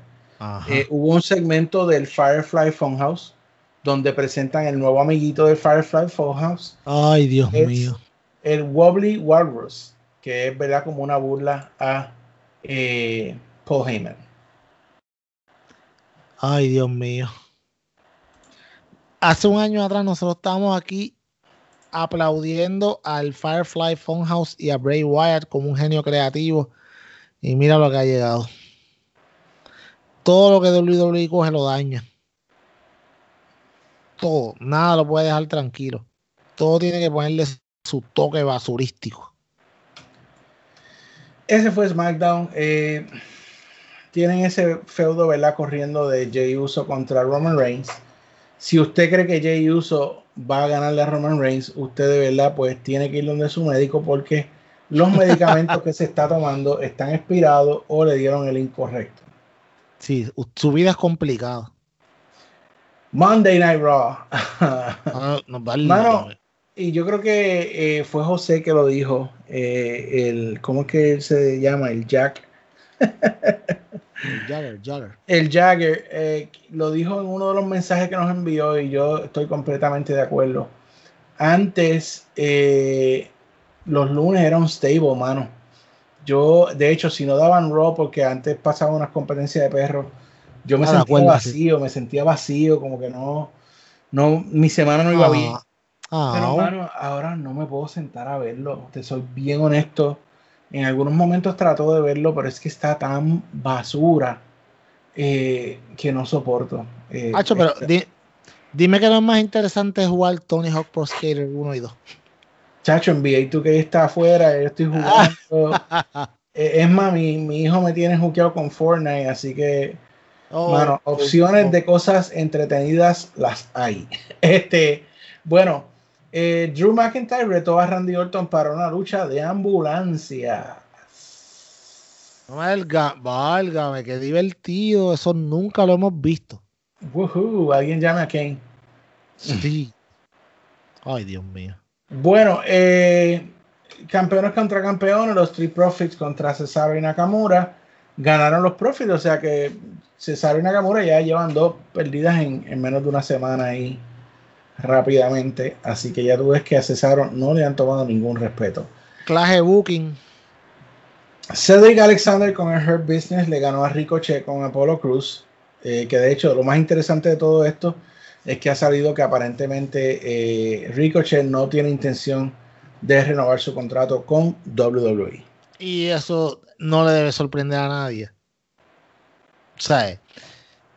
Eh, hubo un segmento del Firefly Funhouse donde presentan el nuevo amiguito del Firefly Funhouse, Ay, Dios es- mío. el Wobbly Walrus, que es verdad como una burla a eh, Paul Heyman. Ay, Dios mío. Hace un año atrás nosotros estábamos aquí aplaudiendo al Firefly Funhouse y a Bray Wyatt como un genio creativo. Y mira lo que ha llegado. Todo lo que WWE coge lo daña. Todo. Nada lo puede dejar tranquilo. Todo tiene que ponerle su toque basurístico. Ese fue SmackDown. eh, tienen ese feudo, ¿verdad? Corriendo de Jey Uso contra Roman Reigns. Si usted cree que Jey Uso va a ganarle a Roman Reigns, usted de verdad pues tiene que ir donde su médico porque los medicamentos que se está tomando están expirados o le dieron el incorrecto. Sí, su vida es complicada. Monday Night Raw. Ah, no, válgame. Mano, y yo creo que eh, fue José que lo dijo. eh, el, ¿Cómo es que se llama? El Jack. *laughs* Jagger, Jagger. El Jagger eh, lo dijo en uno de los mensajes que nos envió y yo estoy completamente de acuerdo. Antes, eh, los lunes eran stable, mano. Yo, de hecho, si no daban Raw, porque antes pasaba unas competencias de perros, yo me Ah, sentía acuerdo, sí. vacío, me sentía vacío, como que no, no, mi semana no iba Ah, bien. ah, Pero, mano, ahora no me puedo sentar a verlo. Te soy bien honesto. En algunos momentos trato de verlo, pero es que está tan basura eh, que no soporto. Eh, Hacho, pero di- dime que lo más interesante es jugar Tony Hawk Pro Skater 1 y 2. Chacho, en NBA 2K está afuera, yo estoy *laughs* jugando. Eh, es más, mi, mi hijo me tiene jukeado con Fortnite, así que, Oh, oh, opciones oh. de cosas entretenidas las hay. *laughs* Este, bueno, eh, Drew McIntyre retó a Randy Orton para una lucha de ambulancia. Valga- válgame, qué divertido. Eso nunca lo hemos visto. Woohoo, alguien llame a Kane. Sí. Ay, Dios mío. Bueno, eh, campeones contra campeones, los Street Profits contra Cesaro y Nakamura. Ganaron los Profits, o sea que Cesaro y Nakamura ya llevan dos perdidas en, en menos de una semana ahí rápidamente. Así que ya tú ves que a Cesaro no le han tomado ningún respeto. Clase Booking. Cedric Alexander con el Hurt Business le ganó a Ricochet con Apollo Cruz. eh, que de hecho lo más interesante de todo esto es que ha salido que aparentemente eh, Ricochet no tiene intención de renovar su contrato con. WWE. Y eso no le debe sorprender a nadie. Sea,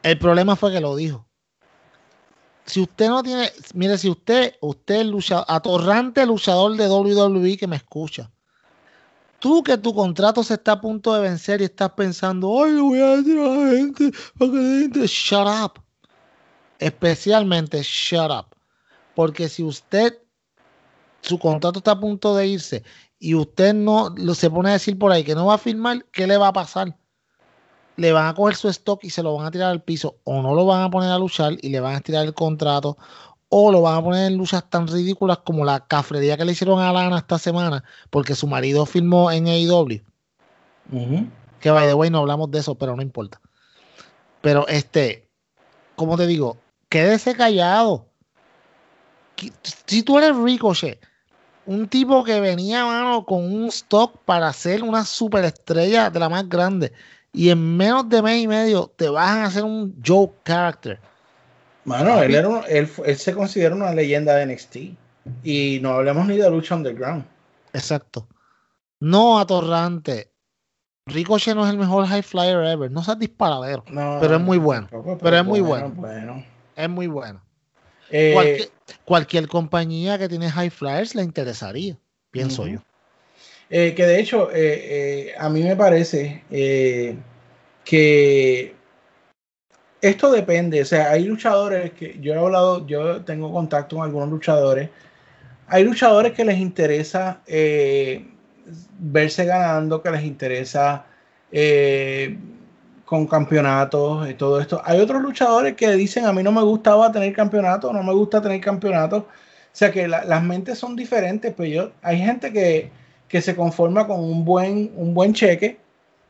el problema fue que lo dijo. Si usted no tiene, mire, si usted, usted es luchador, atorrante luchador de WWE que me escucha, tú que tu contrato se está a punto de vencer y estás pensando, ay, voy a decir a la gente, que la gente-". shut up. Especialmente shut up. Porque si usted, su contrato está a punto de irse y usted no se pone a decir por ahí que no va a firmar, ¿qué le va a pasar? Le van a coger su stock y se lo van a tirar al piso, o no lo van a poner a luchar y le van a tirar el contrato, o lo van a poner en luchas tan ridículas como la cafrería que le hicieron a Lana esta semana, porque su marido firmó en AEW. Que by the way, no hablamos de eso, pero no importa. Pero este, como te digo, quédese callado. si tú eres Ricochet, un tipo que venía, mano, con un stock para ser una superestrella de la más grande, y en menos de mes y medio te vas a hacer un joke character. Mano, él, era un- él, él se considera una leyenda de NXT. Y no hablemos ni de lucha underground. Exacto. No atorrante. Ricochet no es el mejor high flyer ever. No seas disparadero. No, Pero es muy bueno. tampoco, Pero es muy bueno. bueno. Es muy bueno. Eh, Cualquier, cualquier compañía que tiene high flyers le interesaría, pienso yo. Eh, que de hecho, eh, eh, a mí me parece que esto depende. O sea, hay luchadores que yo he hablado, yo tengo contacto con algunos luchadores. Hay luchadores que les interesa verse ganando, que les interesa con campeonatos y todo esto. Hay otros luchadores que dicen a mí no me gustaba tener campeonato, no me gusta tener campeonato. O sea que la- las mentes son diferentes, pero yo, hay gente que, que se conforma con un buen, un buen cheque,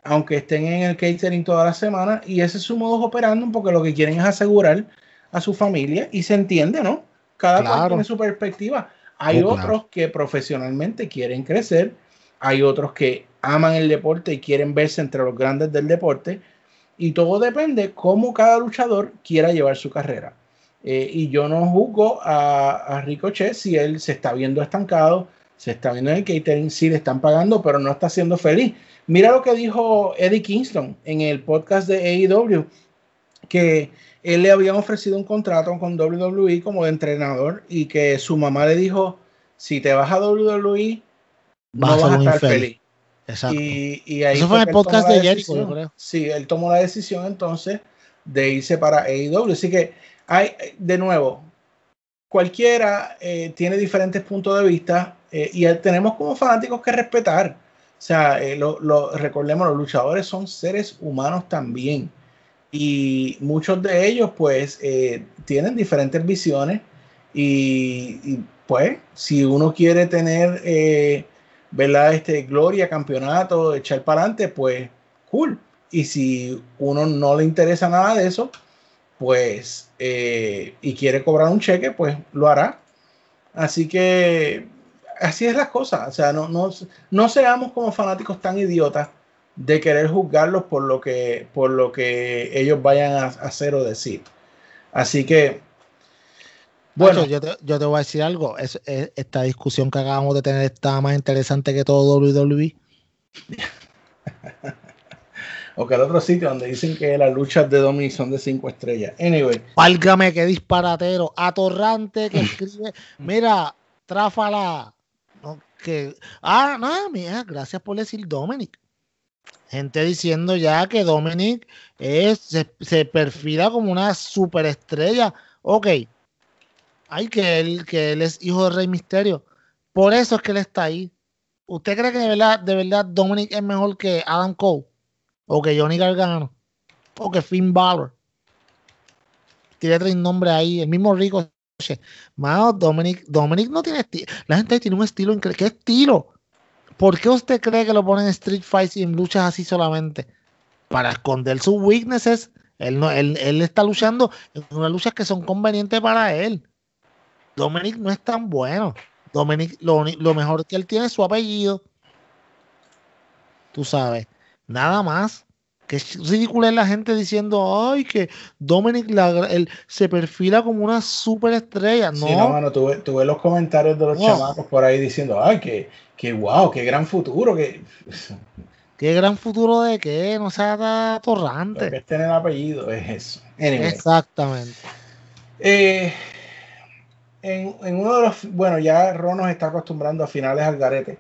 aunque estén en el catering toda la semana, y ese es su modo operando porque lo que quieren es asegurar a su familia y se entiende, ¿no? Cada cual Claro. tiene su perspectiva. Hay otros claro. que profesionalmente quieren crecer, hay otros que aman el deporte y quieren verse entre los grandes del deporte, y todo depende cómo cada luchador quiera llevar su carrera. Eh, y yo no juzgo a, a Ricochet si él se está viendo estancado, se está viendo en el catering, sí le están pagando, pero no está siendo feliz. Mira lo que dijo Eddie Kingston en el podcast de AEW, que él le habían ofrecido un contrato con WWE como de entrenador y que su mamá le dijo, si te vas a WWE, Vas no vas a estar infeliz. feliz. Exacto. Y, y ahí Eso fue en el podcast de Jericho, yo creo. Sí, él tomó la decisión entonces de irse para AEW. Así que hay, de nuevo, cualquiera eh, tiene diferentes puntos de vista eh, y tenemos como fanáticos que respetar. O sea, eh, lo, recordemos, los luchadores son seres humanos también. Y muchos de ellos, pues, eh, tienen diferentes visiones. Y, pues, si uno quiere tener, ¿verdad? Este, gloria, campeonato, echar para adelante, pues, cool. Y si uno no le interesa nada de eso, pues, y quiere cobrar un cheque, pues lo hará. Así que así es las cosas. O sea, no, no, no seamos como fanáticos tan idiotas de querer juzgarlos por lo que, por lo que ellos vayan a hacer o decir. Así que, bueno, Nacho, yo, te, yo te voy a decir algo. Es, es- esta discusión que acabamos de tener está más interesante que todo. WWE. *laughs* o que el otro sitio donde dicen que las luchas de Dominic son de cinco estrellas. Anyway, Válgame, qué disparatero. Atorrante que *laughs* escribe. Mira, tráfala. Que, ah, no, mira, gracias por decir Dominic. Gente diciendo ya que Dominic es, se, se perfila como una superestrella. Ok. Ay, que él, que él es hijo de Rey Misterio. Por eso es que él está ahí. ¿Usted cree que de verdad, de verdad Dominic es mejor que Adam Cole? ¿O que Johnny Gargano? ¿O que Finn Balor? tiene tres nombres ahí, el mismo Rico. Mano, Dominic, Dominic no tiene estilo. La gente tiene un estilo increíble. ¿Qué estilo? ¿Por qué usted cree que lo ponen en Street Fights y en luchas así solamente? Para esconder sus weaknesses. Él, no, él, él está luchando en unas luchas que son convenientes para él. Dominic no es tan bueno. Dominic, lo, lo mejor que él tiene es su apellido. Tú sabes. Nada más. Que es ridículo es la gente diciendo, ay, que Dominic la- él se perfila como una superestrella. No, Sí, no, mano, tuve, tuve los comentarios de los No. chamacos por ahí diciendo, ay, que, que wow, qué gran futuro, que, *laughs* qué gran futuro de qué, no sea lo atorrante. que es tener apellido, es eso. Anyway, Exactamente. eh, en, en uno de los, bueno, ya Ron nos está acostumbrando a finales al garete.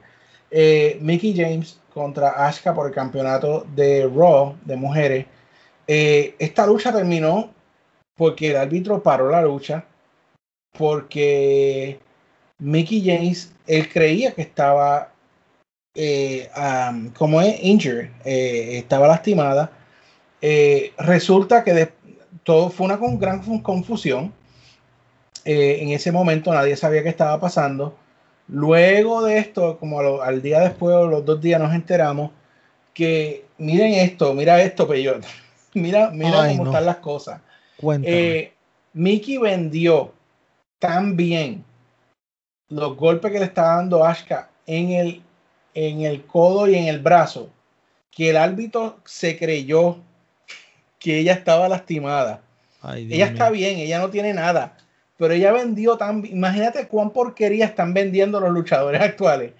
Eh, Mickey James contra Asuka por el campeonato de Raw de mujeres. Eh, esta lucha terminó porque el árbitro paró la lucha porque Mickey James, él creía que estaba eh, um, como es injured, estaba lastimada. Resulta que todo fue una gran fu- confusión. En ese momento nadie sabía qué estaba pasando. Luego de esto, como lo- al día después o los dos días nos enteramos que miren esto, mira esto, Peyot. *laughs* Mira, mira Ay, cómo no. están las cosas. Eh, Mickey vendió tan bien los golpes que le está dando Asuka en el, en el codo y en el brazo, que el árbitro se creyó que ella estaba lastimada. Ay, ella mío. está bien, ella no tiene nada. Pero ella vendió tan. Imagínate cuán porquería están vendiendo los luchadores actuales.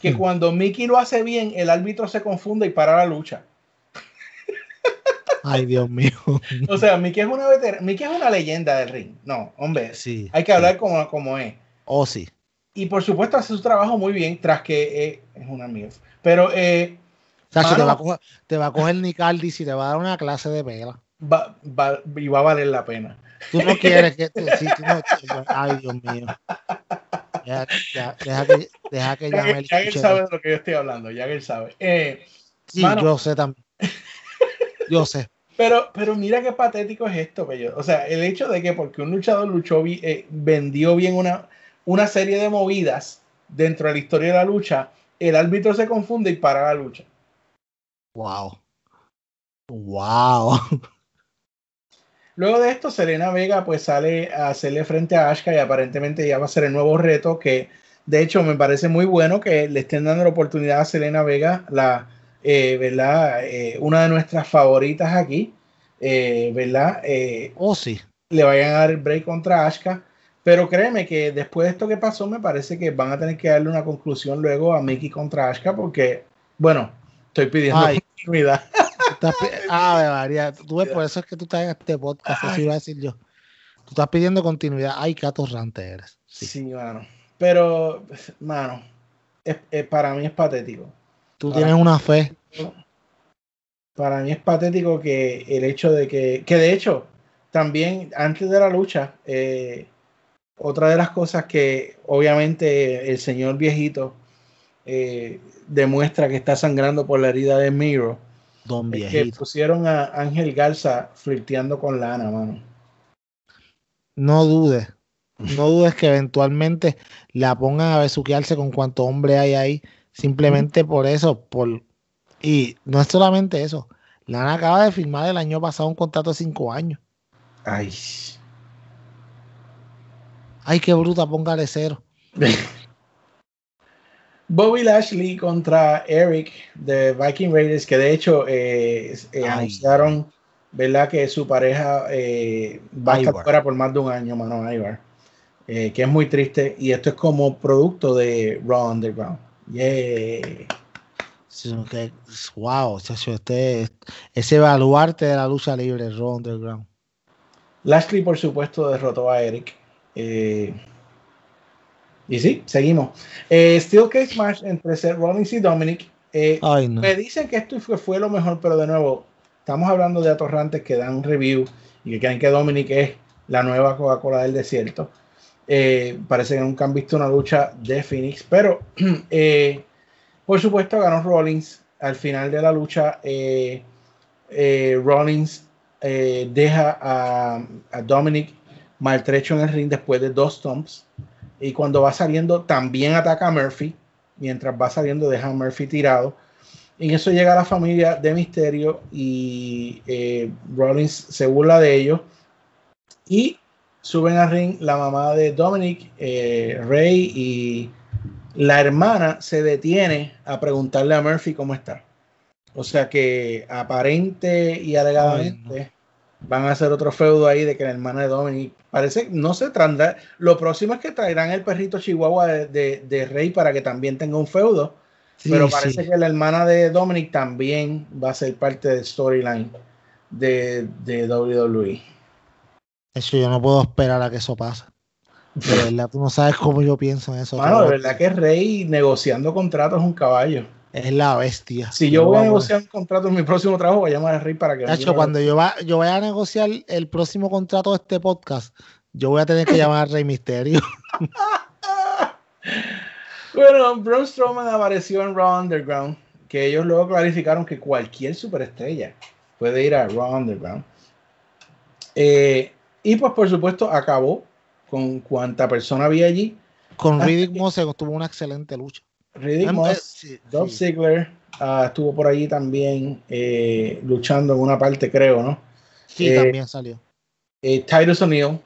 Que cuando Mickey lo hace bien, el árbitro se confunde y para la lucha. Ay, Dios mío. O sea, Mickey es una veterana, Mickey es una leyenda del ring. No, hombre, Sí. hay que hablar como, como es. Oh, sí. Y por supuesto hace su trabajo muy bien, tras que eh, es una MILF. Pero eh, Sacho, te, va a coger, te va a coger Nicardi si te va a dar una clase de pela. va, va- y va a valer la pena. Tú no quieres que. tú- no- ay, Dios mío. Deja, ya- deja que, deja que Ya el que él sabe de lo que yo estoy hablando, ya que él sabe. Eh, Sí, mano. yo sé también. *laughs* Yo sé. Pero, pero mira qué patético es esto, Bello. O sea, el hecho de que porque un luchador luchó eh, vendió bien una, una serie de movidas dentro de la historia de la lucha, el árbitro se confunde y para la lucha. Wow. Wow. Luego de esto, Selena Vega pues sale a hacerle frente a Ashka y aparentemente ya va a ser el nuevo reto que de hecho me parece muy bueno que le estén dando la oportunidad a Selena Vega, la, eh, ¿verdad? Eh, una de nuestras favoritas aquí, eh, ¿verdad? Eh, Oh, sí. le vayan a dar el break contra Ashka. Pero créeme que después de esto que pasó, me parece que van a tener que darle una conclusión luego a Mickey contra Ashka porque, bueno, estoy pidiendo Ay. *laughs* continuidad. Ave María, tú ves, por eso es que tú estás en este podcast, eso Ay. iba a decir yo. Tú estás pidiendo continuidad. Ay, qué atorrante eres. Sí, Sí. mano. Pero, mano, es- es- para mí es patético. Tú Ah. tienes una fe. Para mí es patético que el hecho de que, que de hecho, también antes de la lucha, eh, otra de las cosas que obviamente el señor viejito eh, demuestra que está sangrando por la herida de Miro, Don es que pusieron a Ángel Garza flirteando con Lana, mano. No dudes. No dudes que eventualmente la pongan a besuquearse con cuanto hombre hay ahí. Simplemente por eso. por Y no es solamente eso. Lana acaba de firmar el año pasado un contrato de cinco años. Ay. Ay, qué bruta, póngale cero. *laughs* Bobby Lashley contra Eric de Viking Raiders, que de hecho eh, eh, anunciaron, ¿verdad? Que su pareja eh, va a estar fuera por más de un año, mano, Ivar. Eh, que es muy triste. Y esto es como producto de Raw Underground. Yeah. Wow, chacho, este, ese baluarte de la lucha libre, Raw Underground. Lashley, por supuesto, derrotó a Eric. Eh, y sí, seguimos. Eh, Steel Cage Match entre Seth Rollins y Dominic. Eh, Ay, no. Me dicen que esto fue, fue lo mejor, pero de nuevo, estamos hablando de atorrantes que dan review y que creen que Dominic es la nueva Coca-Cola del desierto. Eh, parece que nunca han visto una lucha de Phoenix, pero *clears throat* eh, por supuesto ganó Rollins. Al final de la lucha, eh, Rollins deja a, a Dominic maltrecho en el ring después de dos stomps. Y cuando va saliendo, también ataca a Murphy. Mientras va saliendo, deja a Murphy tirado. En eso llega la familia de Misterio y eh, Rollins se burla de ellos. Y suben al ring la mamá de Dominic, eh, Rey y la hermana se detiene a preguntarle a Murphy cómo está. O sea que aparente y alegadamente van a hacer otro feudo ahí de que la hermana de Dominic parece, no se traerá. Lo próximo es que traerán el perrito chihuahua de, de- de Rey para que también tenga un feudo. Sí, pero sí. parece que la hermana de Dominic también va a ser parte del storyline de, de. WWE. Eso yo no puedo esperar a que eso pase. De *laughs* verdad, tú no sabes cómo yo pienso en eso. Mano, de verdad que Rey negociando contratos es un caballo. Es la bestia. Si yo voy a negociar un contrato en mi próximo trabajo, voy a llamar a Rey para que Nacho, diga- cuando yo, va, yo vaya a negociar el próximo contrato de este podcast, yo voy a tener que *laughs* llamar a Rey Misterio. *laughs* Bueno, Braun Strowman apareció en Raw Underground, que ellos luego clarificaron que cualquier superestrella puede ir a Raw Underground. Eh, y pues por supuesto acabó con cuanta persona había allí. Con Riddick. Moss tuvo una excelente lucha. Riddick Moss, sí, Dolph sí. Ziggler ah, estuvo por allí también eh, luchando en una parte, creo, ¿no? Sí, Eh, también salió. Eh, Titus O'Neil,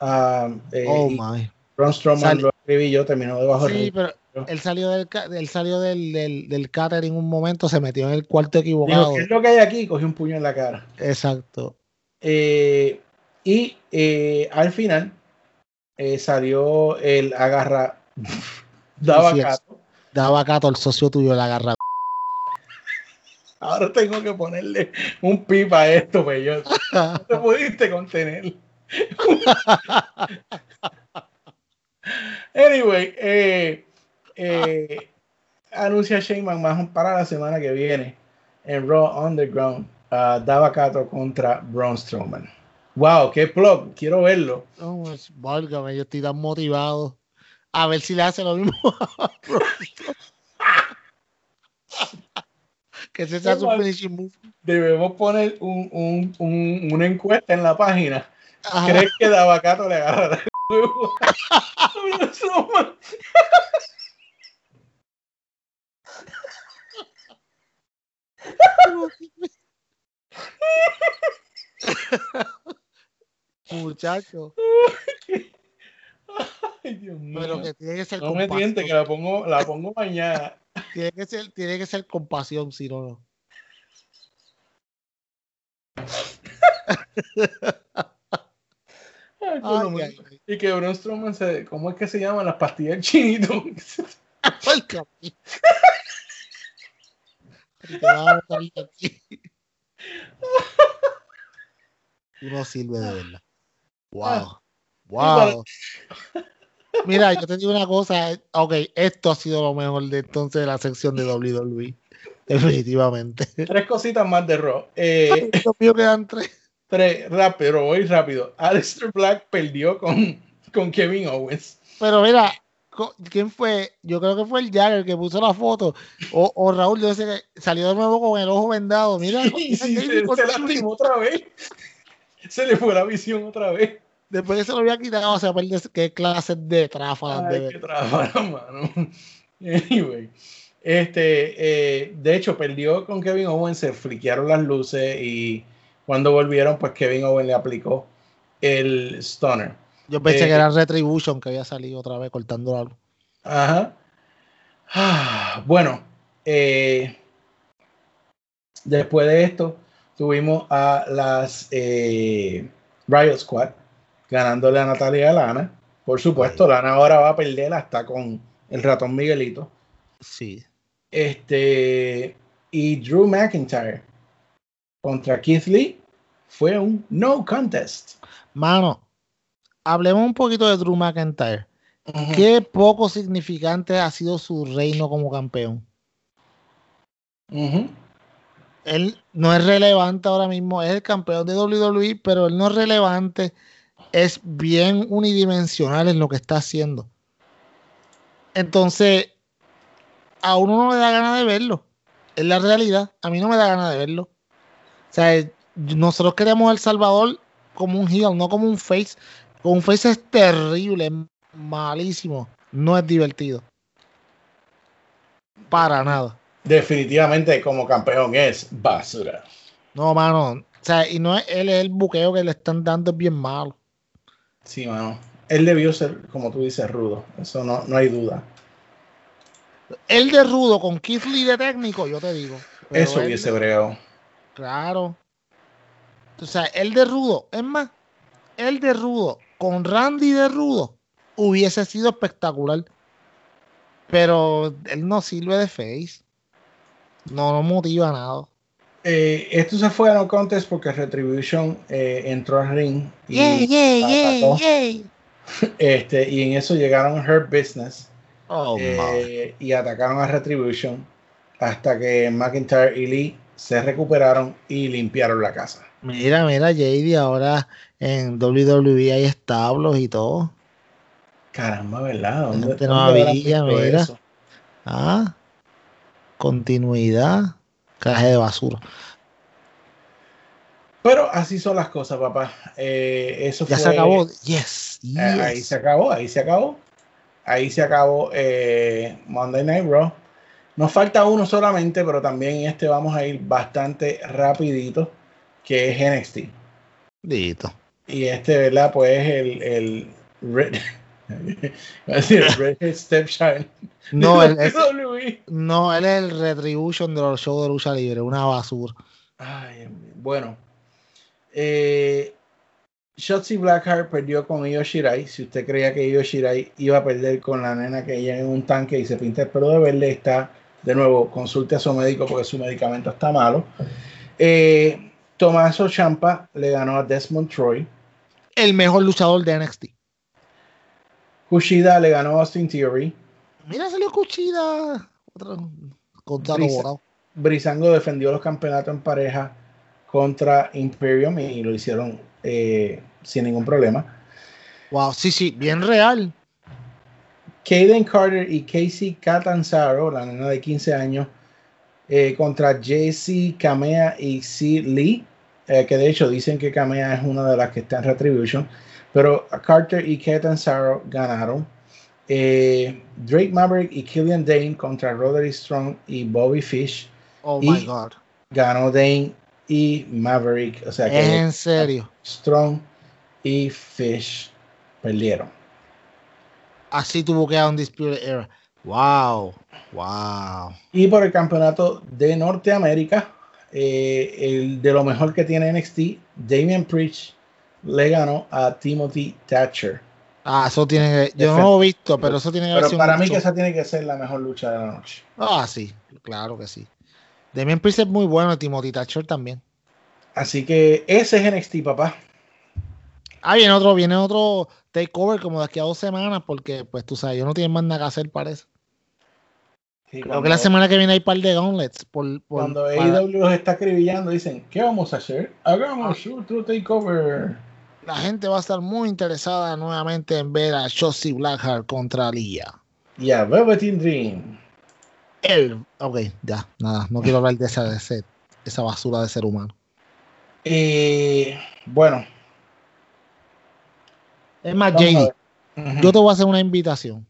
ah, eh, Oh my. Braun Strowman Sal- lo escribí yo, terminó debajo Sí, ring. pero él salió del, él salió del, del, del catering un momento, se metió en el cuarto equivocado. Dijo, ¿qué es lo que hay aquí? Cogió un puño en la cara. Exacto. Y al final salió el agarra *laughs* daba Sí, sí. Daba Cato, el socio tuyo, la agarra. Ahora tengo que ponerle un pipa a esto, pues yo no *laughs* te pudiste contener. *laughs* anyway, eh, eh, anuncia Shane McMahon para la semana que viene en Raw Underground. uh, Dava Kato contra Braun Strowman. Wow, qué plug, quiero verlo. No, pues, válgame, yo estoy tan motivado. A ver si le hace lo mismo *laughs* a que ese sea su finishing move. Debemos poner un, un- un- una encuesta en la página. Ajá. ¿Crees que Dava Kato le agarra el huevo? *laughs* Muchacho, *laughs* Ay, Dios mío. pero que tiene que ser No me tiente, que la pongo, la pongo mañana. *laughs* Tiene que ser, tiene que ser con pasión, si no, no. *laughs* Ay, por lo Ay, menos. ay, ay. Y que Braun Strowman se, ¿cómo es que se llaman las pastillas del chinito? Tú no sirve de verdad. Wow. Wow. Mira, yo te digo una cosa. Ok, esto ha sido lo mejor de entonces de la sección de WWE. Definitivamente. Tres cositas más de Raw. Eh, Los míos quedan tres. tres, rápido, voy rápido. Aleister Black perdió con, con Kevin Owens. Pero mira, ¿quién fue? Yo creo que fue el Jagger que puso la foto. O, o Raúl, yo sé que salió de nuevo con el ojo vendado. Mira, *laughs* sí, Kevin se, se lastimó otra vez. Se le fue la visión otra vez. Después que se lo había quitado, o sea, qué clase de tráfalas Ay, de qué tráfala, mano. Anyway. Este, eh, de hecho, perdió con Kevin Owens, se fliquearon las luces y cuando volvieron, pues Kevin Owens le aplicó el stunner. Yo pensé Eh, que era Retribution que había salido otra vez cortando luz. Ajá. Ah, bueno, eh, después de esto, tuvimos a las eh, Riot Squad ganándole a Natalia Lana. Por supuesto, Lana ahora va a perder hasta con el ratón Miguelito. Sí. Este, y Drew McIntyre contra Keith Lee fue un no contest. Mano, hablemos un poquito de Drew McIntyre. Qué poco significante ha sido su reino como campeón. Él no es relevante ahora mismo, es el campeón de WWE, pero él no es relevante, es bien unidimensional en lo que está haciendo. Entonces, a uno no le da ganas de verlo. Es la realidad. A mí no me da ganas de verlo. O sea, nosotros queremos El Salvador como un heel, no como un face. Como un face es terrible, es malísimo. No es divertido. Para nada. Definitivamente como campeón es basura. No, mano. O sea, y no es él, es el buqueo que le están dando, es bien malo. Sí, mano. Él debió ser, como tú dices, rudo. Eso no, no hay duda. El de rudo con Keith Lee de técnico, yo te digo. Pero Eso él- hubiese bregado. Claro. O sea, el de rudo, es más, el de rudo con Randy de rudo hubiese sido espectacular. Pero él no sirve de face. No, no motiva nada. Eh, esto se fue a no contest porque Retribution eh, entró al ring y, yay. *laughs* Este, y en eso llegaron Her Business Oh, eh, y atacaron a Retribution hasta que McIntyre y Lee se recuperaron y limpiaron la casa. Mira, mira, JD, ahora en WWE hay establos y todo. Caramba, ¿verdad? ¿Dónde, no había, mira. eso? Ah, continuidad, caja de basura. Pero así son las cosas, papá. Eh, eso Ya fue, se acabó. Yes, Eh, Ahí yes. se acabó, ahí se acabó. Ahí se acabó eh, Monday Night Raw. Nos falta uno solamente, pero también este vamos a ir bastante rapidito, que es NXT. Listo. Y este, ¿verdad? Pues el, el *laughs* *laughs* *laughs* No, *laughs* él, es- no, él es el Retribution de los shows de lucha libre, una basura. Ay, bueno. Eh, Shotzi Blackheart perdió con Io Shirai. Si usted creía que Io Shirai iba a perder con la nena que ella en un tanque y se pinta el pelo de verde, está de nuevo, consulte a su médico porque su medicamento está malo. Eh, Tommaso Ciampa le ganó a Desmond Troy. El mejor luchador de NXT. Kushida le ganó a Austin Theory. Mira, salió Cuchida. Otro contrato Brisa. borrado. Brisango defendió los campeonatos en pareja contra Imperium y lo hicieron eh, sin ningún problema. Wow, sí, sí, bien real. Kaden Carter y Casey Catanzaro, la nena de 15 años, eh, contra JC Kamea y C. Lee, eh, que de hecho dicen que Kamea es una de las que está en Retribution, pero Carter y Catanzaro ganaron. Eh, Drake Maverick y Killian Dane contra Roderick Strong y Bobby Fish. Oh Y- my God. Ganó Dane y Maverick, o sea que En serio. Strong y Fish perdieron. Así tuvo que dar un Disputed Era. Wow. Wow. Y por el campeonato de Norteamérica, eh, el de lo mejor que tiene NXT, Damian Priest le ganó a Timothy Thatcher. Ah, eso tiene que. Yo no lo he visto, pero eso tiene que haber Pero sido para un mí que esa tiene que ser la mejor lucha de la noche. Ah, sí, claro que sí. Demian Priest es muy bueno, Timothy Thatcher también. Así que ese es NXT, papá. Ah, viene otro, viene otro takeover como de aquí a dos semanas, porque pues tú sabes, yo no tienen más nada que hacer, parece. Sí, Creo que la semana que viene hay par de gauntlets. Por, por- Cuando para- AEW los está acribillando, dicen, ¿qué vamos a hacer? Hagamos otro takeover. La gente va a estar muy interesada nuevamente en ver a Shotzi Blackheart contra Lía. Y a Velveteen Dream. El, ok, ya, nada, no quiero hablar de esa, de ese- esa basura de ser humano. Eh, bueno, Es más, vamos a yo te voy a hacer una invitación.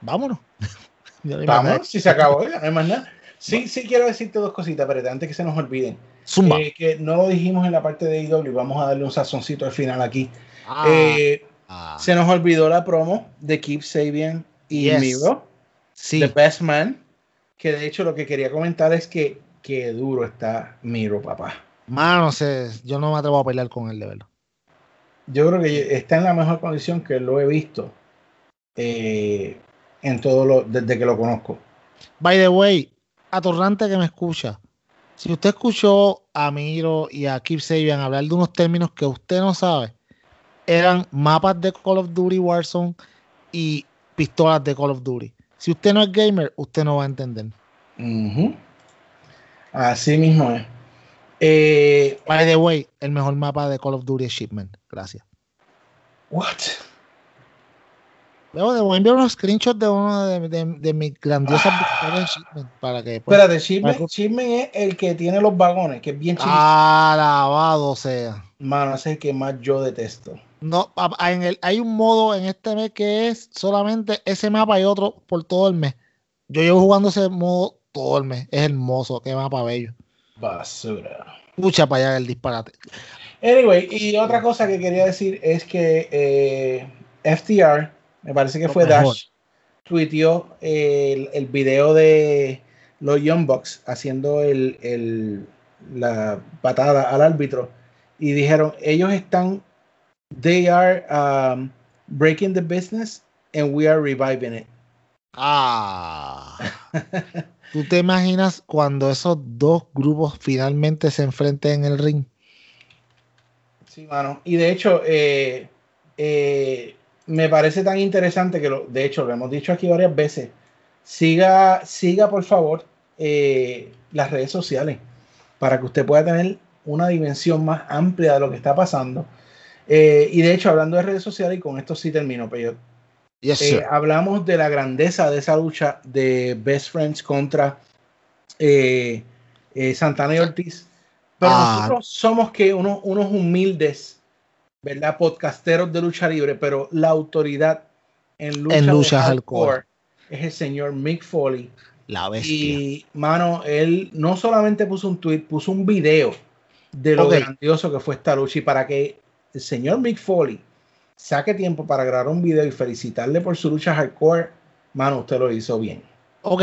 Vámonos. *laughs* Vamos, si se acabó, no hay más nada. Sí, sí quiero decirte dos cositas, pero antes que se nos olviden. Zumba. Eh, que no lo dijimos en la parte de IW, vamos a darle un sazoncito al final aquí. Ah, Eh, ah, se nos olvidó la promo de Keep Sabian y Yes. Miro, sí, The Best Man, que de hecho lo que quería comentar es que qué duro está Miro, papá. mano, se- yo no me atrevo a pelear con él, de verdad. Yo creo que está en la mejor condición que lo he visto eh, en todo lo, desde que lo conozco. By the way, atorrante que me escucha. Si usted escuchó a Miro y a Keep Sabian hablar de unos términos que usted no sabe, eran mapas de Call of Duty Warzone y pistolas de Call of Duty. Si usted no es gamer, usted no va a entender. Ujú. Así mismo es. Eh, By the way, el mejor mapa de Call of Duty es Shipment. Gracias. what? Luego le voy a enviar unos screenshots de uno de, de, de mis grandiosas victorias en Shipment para que pues, Espérate, Shipment, es el que tiene los vagones, que es bien chiquito. alabado sea. Mano, ese es el que más yo detesto. No, en el, hay un modo en este mes que es solamente ese mapa y otro por todo el mes. Yo llevo jugando ese modo todo el mes. Es hermoso, qué mapa bello. Basura. Pucha para allá el disparate. Anyway, y otra cosa que quería decir es que eh, FTR, me parece que fue mejor. Dash, tuiteó el, el video de los Young Bucks haciendo el, el- la patada al árbitro y dijeron, ellos están, they are um, breaking the business and we are reviving it. Ah. *laughs* ¿Tú te imaginas cuando esos dos grupos finalmente se enfrenten en el ring? Sí, mano. Y de hecho, eh, eh, me parece tan interesante que, lo, de hecho, lo hemos dicho aquí varias veces. Siga, siga por favor, eh, las redes sociales para que usted pueda tener una dimensión más amplia de lo que está pasando. Eh, y de hecho, hablando de redes sociales, y con esto sí termino, pero Yes, eh, hablamos de la grandeza de esa lucha de Best Friends contra Santana y Ortiz. Pero Ah. nosotros somos que unos, unos humildes, ¿verdad? Podcasteros de lucha libre, pero la autoridad en lucha, En lucha hardcore. es el señor Mick Foley. La bestia. Y, mano, él no solamente puso un tweet, puso un video de lo grandioso que fue esta lucha. Y para que el señor Mick Foley saque tiempo para grabar un video y felicitarle por su lucha hardcore, mano, usted lo hizo bien. Ok,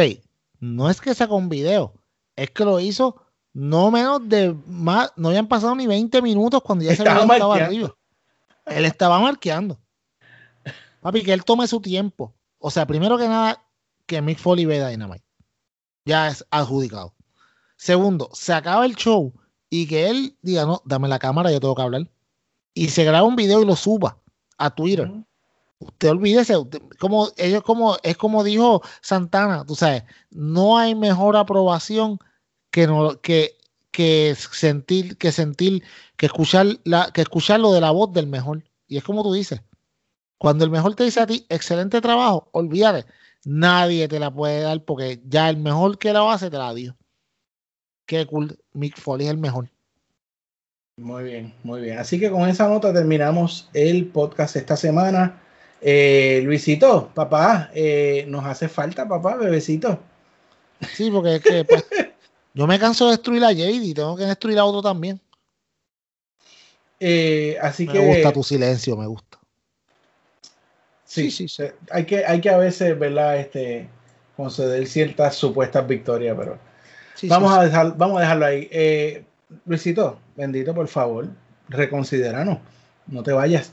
no es que sacó un video, es que lo hizo no menos de más, no habían pasado ni 20 minutos cuando ya Estaba se estaba arriba. Él estaba marqueando. Papi, que él tome su tiempo. O sea, primero que nada, que Mick Foley ve Dynamite. Ya es adjudicado. Segundo, se acaba el show y que él diga, no, dame la cámara, yo tengo que hablar. Y se graba un video y lo suba a Twitter. Usted olvídese, usted- como ellos como es como dijo Santana, tú sabes, no hay mejor aprobación que no que que sentir que sentir que escuchar la que escucharlo de la voz del mejor. Y es como tú dices, cuando el mejor te dice a ti, excelente trabajo, olvídate, nadie te la puede dar porque ya el mejor que lo hace te la dio. Qué cool, Mick Foley es el mejor. Muy bien, muy bien. Así que con esa nota terminamos el podcast esta semana. Eh, Luisito, papá, eh, nos hace falta, papá, bebecito. Sí, porque es que pues, *laughs* yo me canso de destruir a JD y tengo que destruir a otro también. Eh, así Me que gusta tu silencio, me gusta. sí, sí, sí. se- Hay que, hay que a veces, ¿verdad? Este, conceder ciertas supuestas victorias, pero Sí, vamos sí, a dejar, vamos a dejarlo ahí. Eh, Luisito, bendito, por favor, reconsideranos, no te vayas.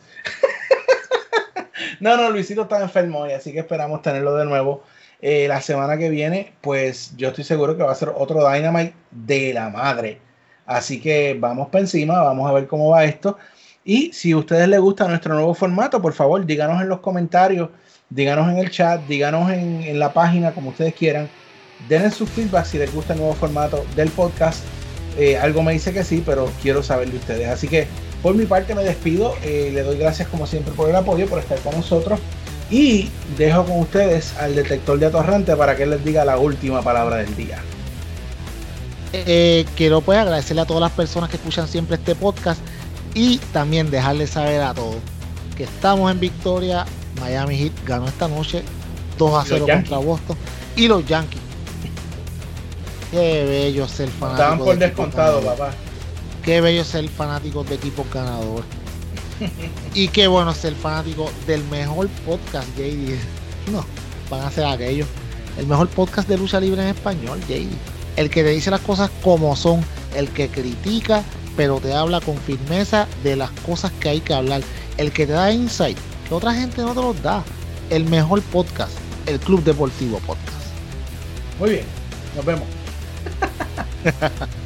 *laughs* no, no, Luisito está enfermo hoy, así que esperamos tenerlo de nuevo. Eh, la semana que viene, pues yo estoy seguro que va a ser otro Dynamite de la madre. Así que vamos para encima, vamos a ver cómo va esto. Y si a ustedes les gusta nuestro nuevo formato, por favor, díganos en los comentarios, díganos en el chat, díganos en, la página, como ustedes quieran. Denle su feedback si les gusta el nuevo formato del podcast. Eh, algo me dice que sí, pero quiero saber de ustedes. Así que por mi parte me despido. Eh, le doy gracias como siempre por el apoyo, por estar con nosotros. Y dejo con ustedes al detector de atorrante para que él les diga la última palabra del día. Eh, quiero pues agradecerle a todas las personas que escuchan siempre este podcast y también dejarles saber a todos que estamos en victoria. Miami Heat ganó esta noche 2 a 0 Yankees. contra Boston y los Yankees. Qué bello ser fanático. Estaban por de descontado, papá. Qué bello ser fanático de equipos ganadores. Y qué bueno ser fanático del mejor podcast, JD. No, van a ser aquellos. El mejor podcast de lucha libre en español, JD. El que te dice las cosas como son, el que critica, pero te habla con firmeza de las cosas que hay que hablar. El que te da insight, que otra gente no te los da. El mejor podcast, el Club Deportivo Podcast. Muy bien, nos vemos. *laughs*